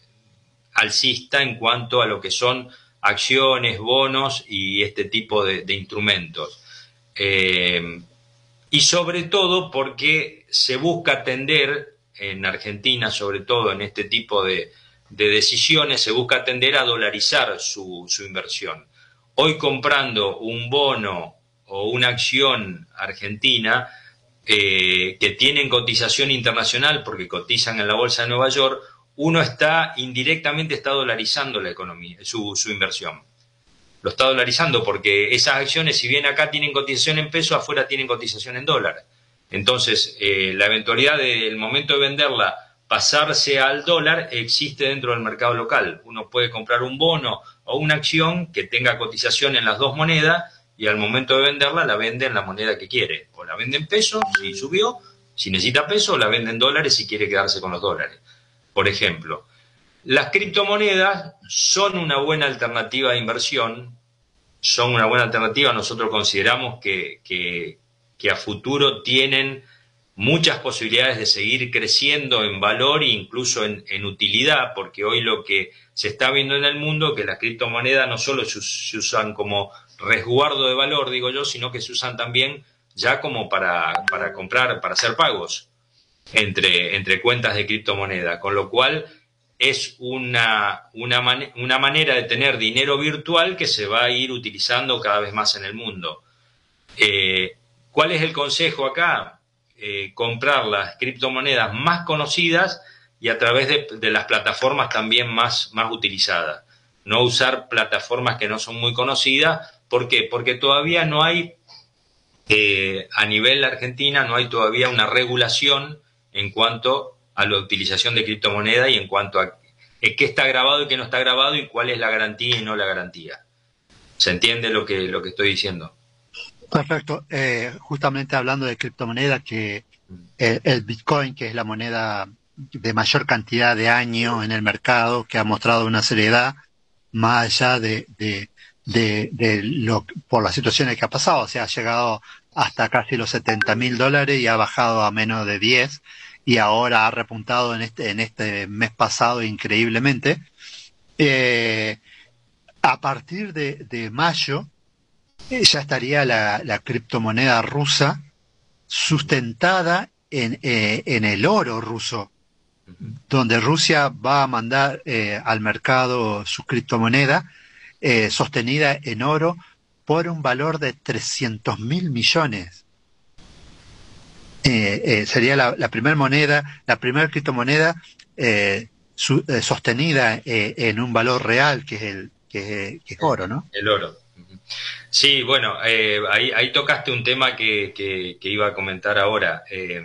alcista en cuanto a lo que son acciones, bonos y este tipo de, instrumentos. Eh, y sobre todo porque se busca atender en Argentina, sobre todo en este tipo de, decisiones, se busca tender a dolarizar su, inversión. Hoy comprando un bono o una acción argentina eh, que tienen cotización internacional porque cotizan en la Bolsa de Nueva York, uno está indirectamente está dolarizando la economía, su, su inversión. Lo está dolarizando porque esas acciones, si bien acá tienen cotización en peso, afuera tienen cotización en dólar. Entonces, eh, la eventualidad del momento de venderla pasarse al dólar existe dentro del mercado local. Uno puede comprar un bono o una acción que tenga cotización en las dos monedas y al momento de venderla la vende en la moneda que quiere. O la vende en pesos si subió, si necesita peso, la vende en dólares si quiere quedarse con los dólares. Por ejemplo, las criptomonedas son una buena alternativa de inversión, son una buena alternativa. Nosotros consideramos que, que a futuro tienen muchas posibilidades de seguir creciendo en valor e incluso en, utilidad, porque hoy lo que se está viendo en el mundo que las criptomonedas no solo se, usan como resguardo de valor, digo yo, sino que se usan también ya como para, para comprar, para hacer pagos entre, entre cuentas de criptomoneda, con lo cual es una, una, una manera de tener dinero virtual que se va a ir utilizando cada vez más en el mundo. Eh, ¿Cuál es el consejo acá? Eh, comprar las criptomonedas más conocidas y a través de, las plataformas también más, más utilizadas. No usar plataformas que no son muy conocidas. ¿Por qué? Porque todavía no hay, eh, a nivel Argentina, no hay todavía una regulación en cuanto a la utilización de criptomonedas y en cuanto a qué está grabado y qué no está grabado y cuál es la garantía y no la garantía. ¿Se entiende lo que, lo que estoy diciendo? Perfecto. Eh, justamente hablando de criptomonedas, que el, Bitcoin, que es la moneda de mayor cantidad de años en el mercado, que ha mostrado una seriedad más allá de, de, lo, por las situaciones que ha pasado. O sea, ha llegado hasta casi los 70 mil dólares y ha bajado a menos de 10 y ahora ha repuntado en este, en este mes pasado increíblemente. Eh, a partir de mayo, ya estaría la, criptomoneda rusa sustentada en, eh, en, el oro ruso, donde Rusia va a mandar eh, al mercado su criptomoneda eh, sostenida en oro por un valor de 300 mil millones. Sería la, primera moneda, la primera criptomoneda sostenida en un valor real, que es el que es oro, ¿no? El oro. Sí, bueno, eh, ahí, tocaste un tema que, iba a comentar ahora. Eh,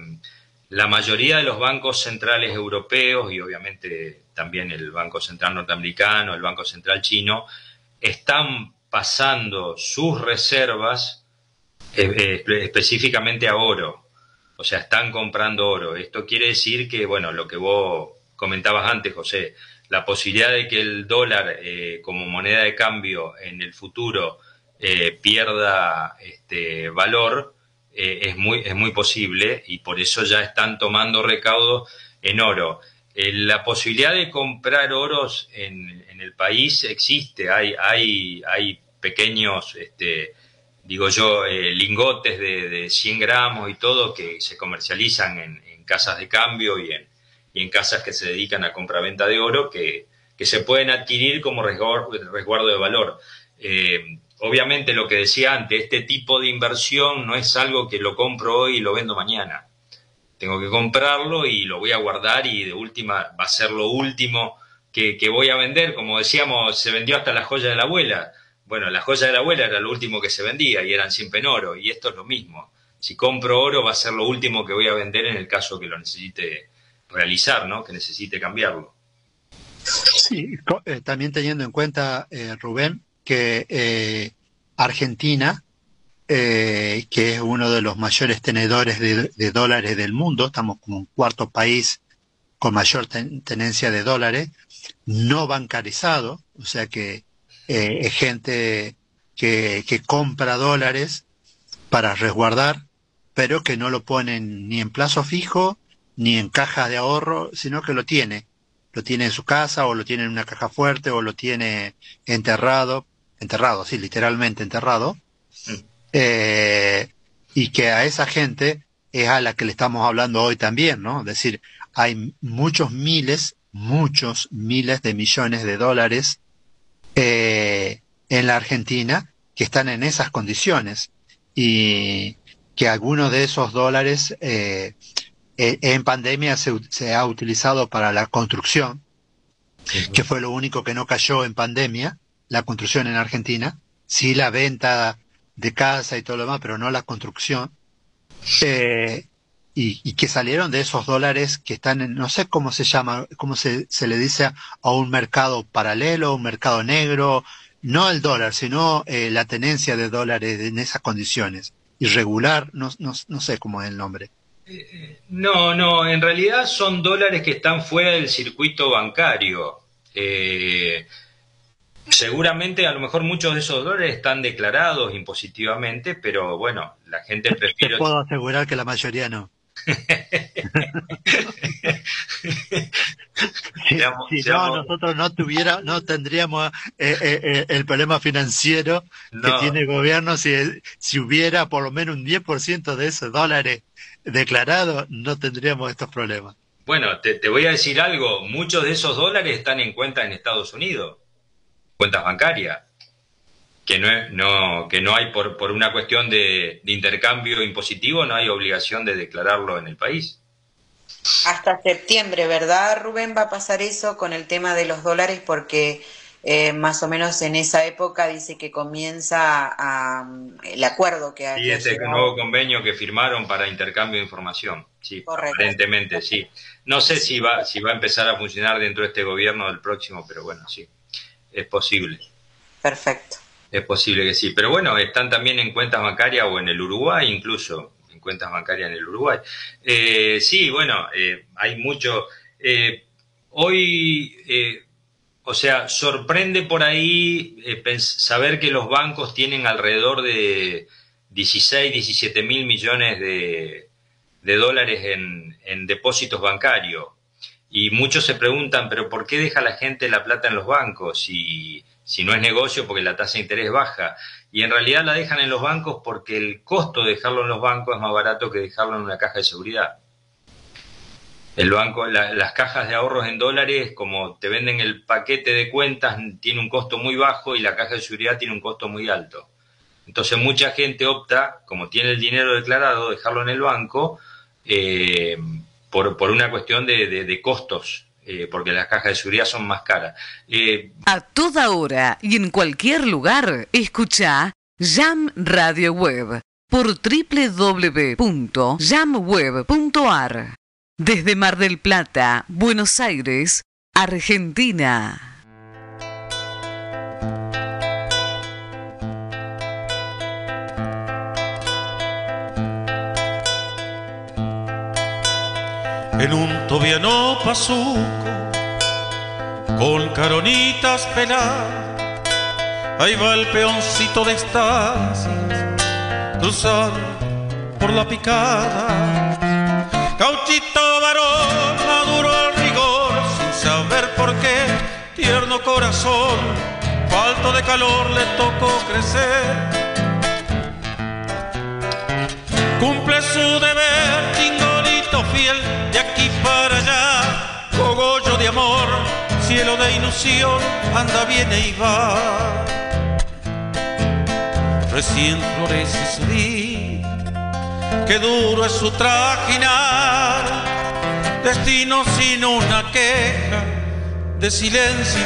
la mayoría de los bancos centrales europeos y obviamente también el Banco Central norteamericano, el Banco Central chino, están pasando sus reservas eh, específicamente a oro. O sea, están comprando oro. Esto quiere decir que, bueno, lo que vos comentabas antes, José, la posibilidad de que el dólar como moneda de cambio en el futuro eh, pierda este valor eh, es, muy, es muy posible y por eso ya están tomando recaudo en oro. Eh, la posibilidad de comprar oros en, el país existe, hay, hay, hay pequeños este, digo yo, eh, lingotes de, 100 gramos y todo que se comercializan en, casas de cambio y en, y en, casas que se dedican a compra-venta de oro que, que, se pueden adquirir como resguardo, de valor. Eh, obviamente lo que decía antes, este tipo de inversión no es algo que lo compro hoy y lo vendo mañana. Tengo que comprarlo y lo voy a guardar y de última va a ser lo último que, que voy a vender. Como decíamos, se vendió hasta la joya de la abuela bueno, la joya de la abuela era lo último que se vendía y eran siempre en oro, y esto es lo mismo. Si compro oro va a ser lo último que voy a vender en el caso que lo necesite realizar, ¿no? Que necesite cambiarlo. Sí, eh, también teniendo en cuenta, eh, Rubén, que eh, Argentina, que es uno de los mayores tenedores de, dólares del mundo, estamos como un cuarto país con mayor tenencia de dólares, no bancarizado, o sea que eh, gente que, que, compra dólares para resguardar, pero que no lo ponen ni en plazo fijo ni en caja de ahorro, sino que lo tiene. Lo tiene en su casa o lo tiene en una caja fuerte o lo tiene enterrado, enterrado, sí, literalmente enterrado. Eh, y que a esa gente es a la que le estamos hablando hoy también, ¿no? Es decir, hay muchos miles, muchos miles de millones de dólares eh, en la Argentina que están en esas condiciones y que algunos de esos dólares eh, eh, en pandemia se, ha utilizado para la construcción, que fue lo único que no cayó en pandemia, la construcción en Argentina, sí la venta de casa y todo lo demás, pero no la construcción. Eh, y, que salieron de esos dólares que están en, no sé cómo se llama, cómo se, se le dice a un mercado paralelo, un mercado negro, no el dólar, sino eh, la tenencia de dólares en esas condiciones. Irregular, no, no, no sé cómo es el nombre. No, no, en realidad son dólares que están fuera del circuito bancario. Eh, seguramente a lo mejor muchos de esos dólares están declarados impositivamente, pero bueno, la gente prefiere... Te puedo asegurar que la mayoría no. si, no, nosotros no tuviera, no tendríamos eh, eh, eh, el problema financiero que tiene el gobierno si, si hubiera por lo menos un 10% de esos dólares declarados, no tendríamos estos problemas. Bueno, te, te, voy a decir algo, muchos de esos dólares están en cuentas en Estados Unidos, cuentas bancarias que no, no, que no hay por, por una cuestión de, intercambio impositivo, no hay obligación de declararlo en el país. Hasta septiembre, ¿verdad, Rubén? Va a pasar eso con el tema de los dólares porque eh, más o menos en esa época dice que comienza el acuerdo que hay. Y este nuevo convenio que firmaron para intercambio de información, sí, aparentemente sí. No sé si va, si va a empezar a funcionar dentro de este gobierno del próximo, pero bueno, sí, es posible. Perfecto. Es posible que sí, pero bueno, están también en cuentas bancarias o en el Uruguay incluso, en cuentas bancarias en el Uruguay. Eh, sí, bueno, eh, hay mucho. Eh, hoy, o sea, sorprende por ahí saber que los bancos tienen alrededor de 16, 17 mil millones de, dólares en depósitos bancarios. Y muchos se preguntan, pero ¿por qué deja la gente la plata en los bancos? Y si no es negocio porque la tasa de interés baja. Y en realidad la dejan en los bancos porque el costo de dejarlo en los bancos es más barato que dejarlo en una caja de seguridad. El banco, las cajas de ahorros en dólares, como te venden el paquete de cuentas, tiene un costo muy bajo y la caja de seguridad tiene un costo muy alto. Entonces mucha gente opta, como tiene el dinero declarado, dejarlo en el banco eh, por, por, una cuestión de, costos eh, porque las cajas de seguridad son más caras. Eh, a toda hora y en cualquier lugar, escucha Jam Radio Web por www.jamweb.ar. Desde Mar del Plata, Buenos Aires, Argentina. En un tobiano pasuco con caronitas peladas. Ahí va el peoncito de estas cruzar por la picada. Cauchito varón, maduro al rigor, sin saber por qué, tierno corazón, falto de calor le tocó crecer. cumple su deber, fiel, de aquí para allá, cogollo de amor, cielo de ilusión, anda, viene y va. Recién florece su día, qué duro es su trajinar, destino sin una queja, de silencio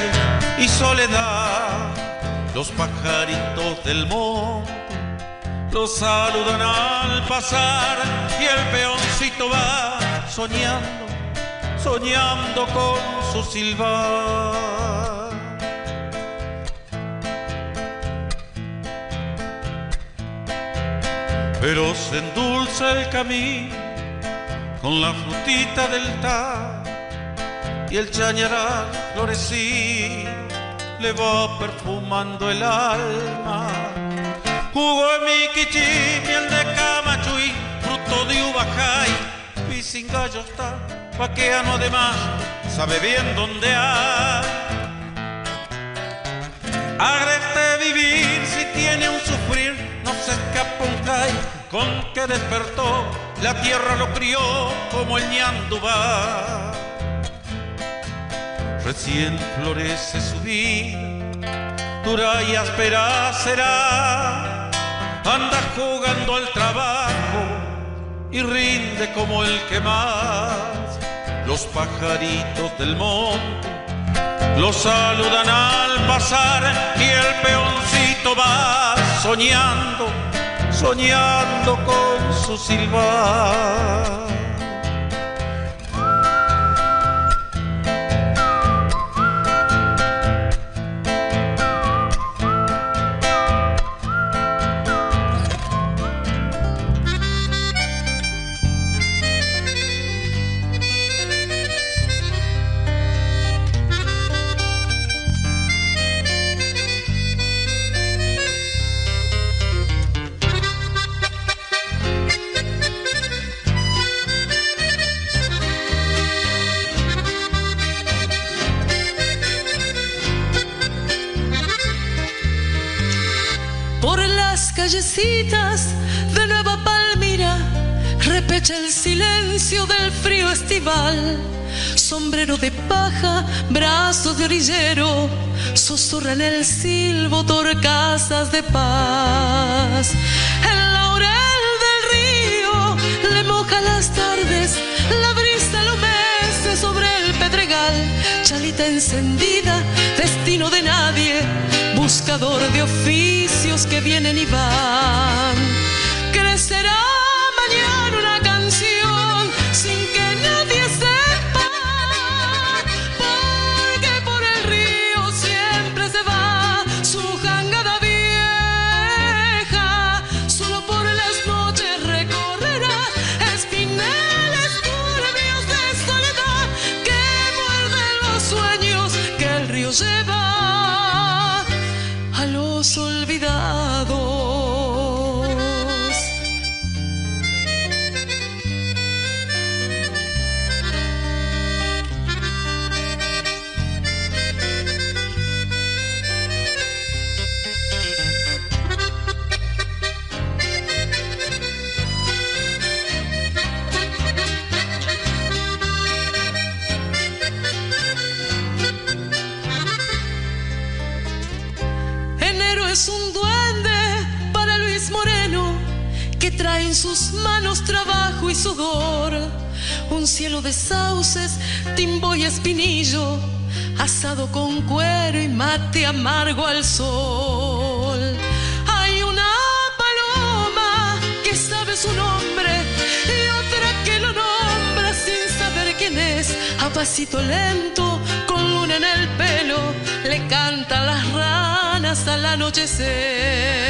y soledad, los pajaritos del monte los saludan al pasar y el peoncito va soñando, soñando con su silbar. Pero se endulza el camino con la frutita del ta y el chañaral florecido le va perfumando el alma Jugo de miquichi, miel de camachuí, fruto de ubajay, gallo está, vaqueano además, sabe bien dónde hay. Agreste vivir si tiene un sufrir, no se escapa un cay, con que despertó, la tierra lo crió como el ñandubá. Recién florece su vida, dura y áspera será anda jugando al trabajo y rinde como el que más. Los pajaritos del monte los saludan al pasar y el peoncito va soñando, soñando con su silbar. El silencio del frío estival. Sombrero de paja, brazos de orillero, susurran el silbo torcasas de paz. El laurel del río le moja las tardes, la brisa lo mece sobre el pedregal, chalita encendida, destino de nadie buscador de oficios que vienen y van. Crecerá pasito lento, con luna en el pelo, le cantan las ranas al anochecer.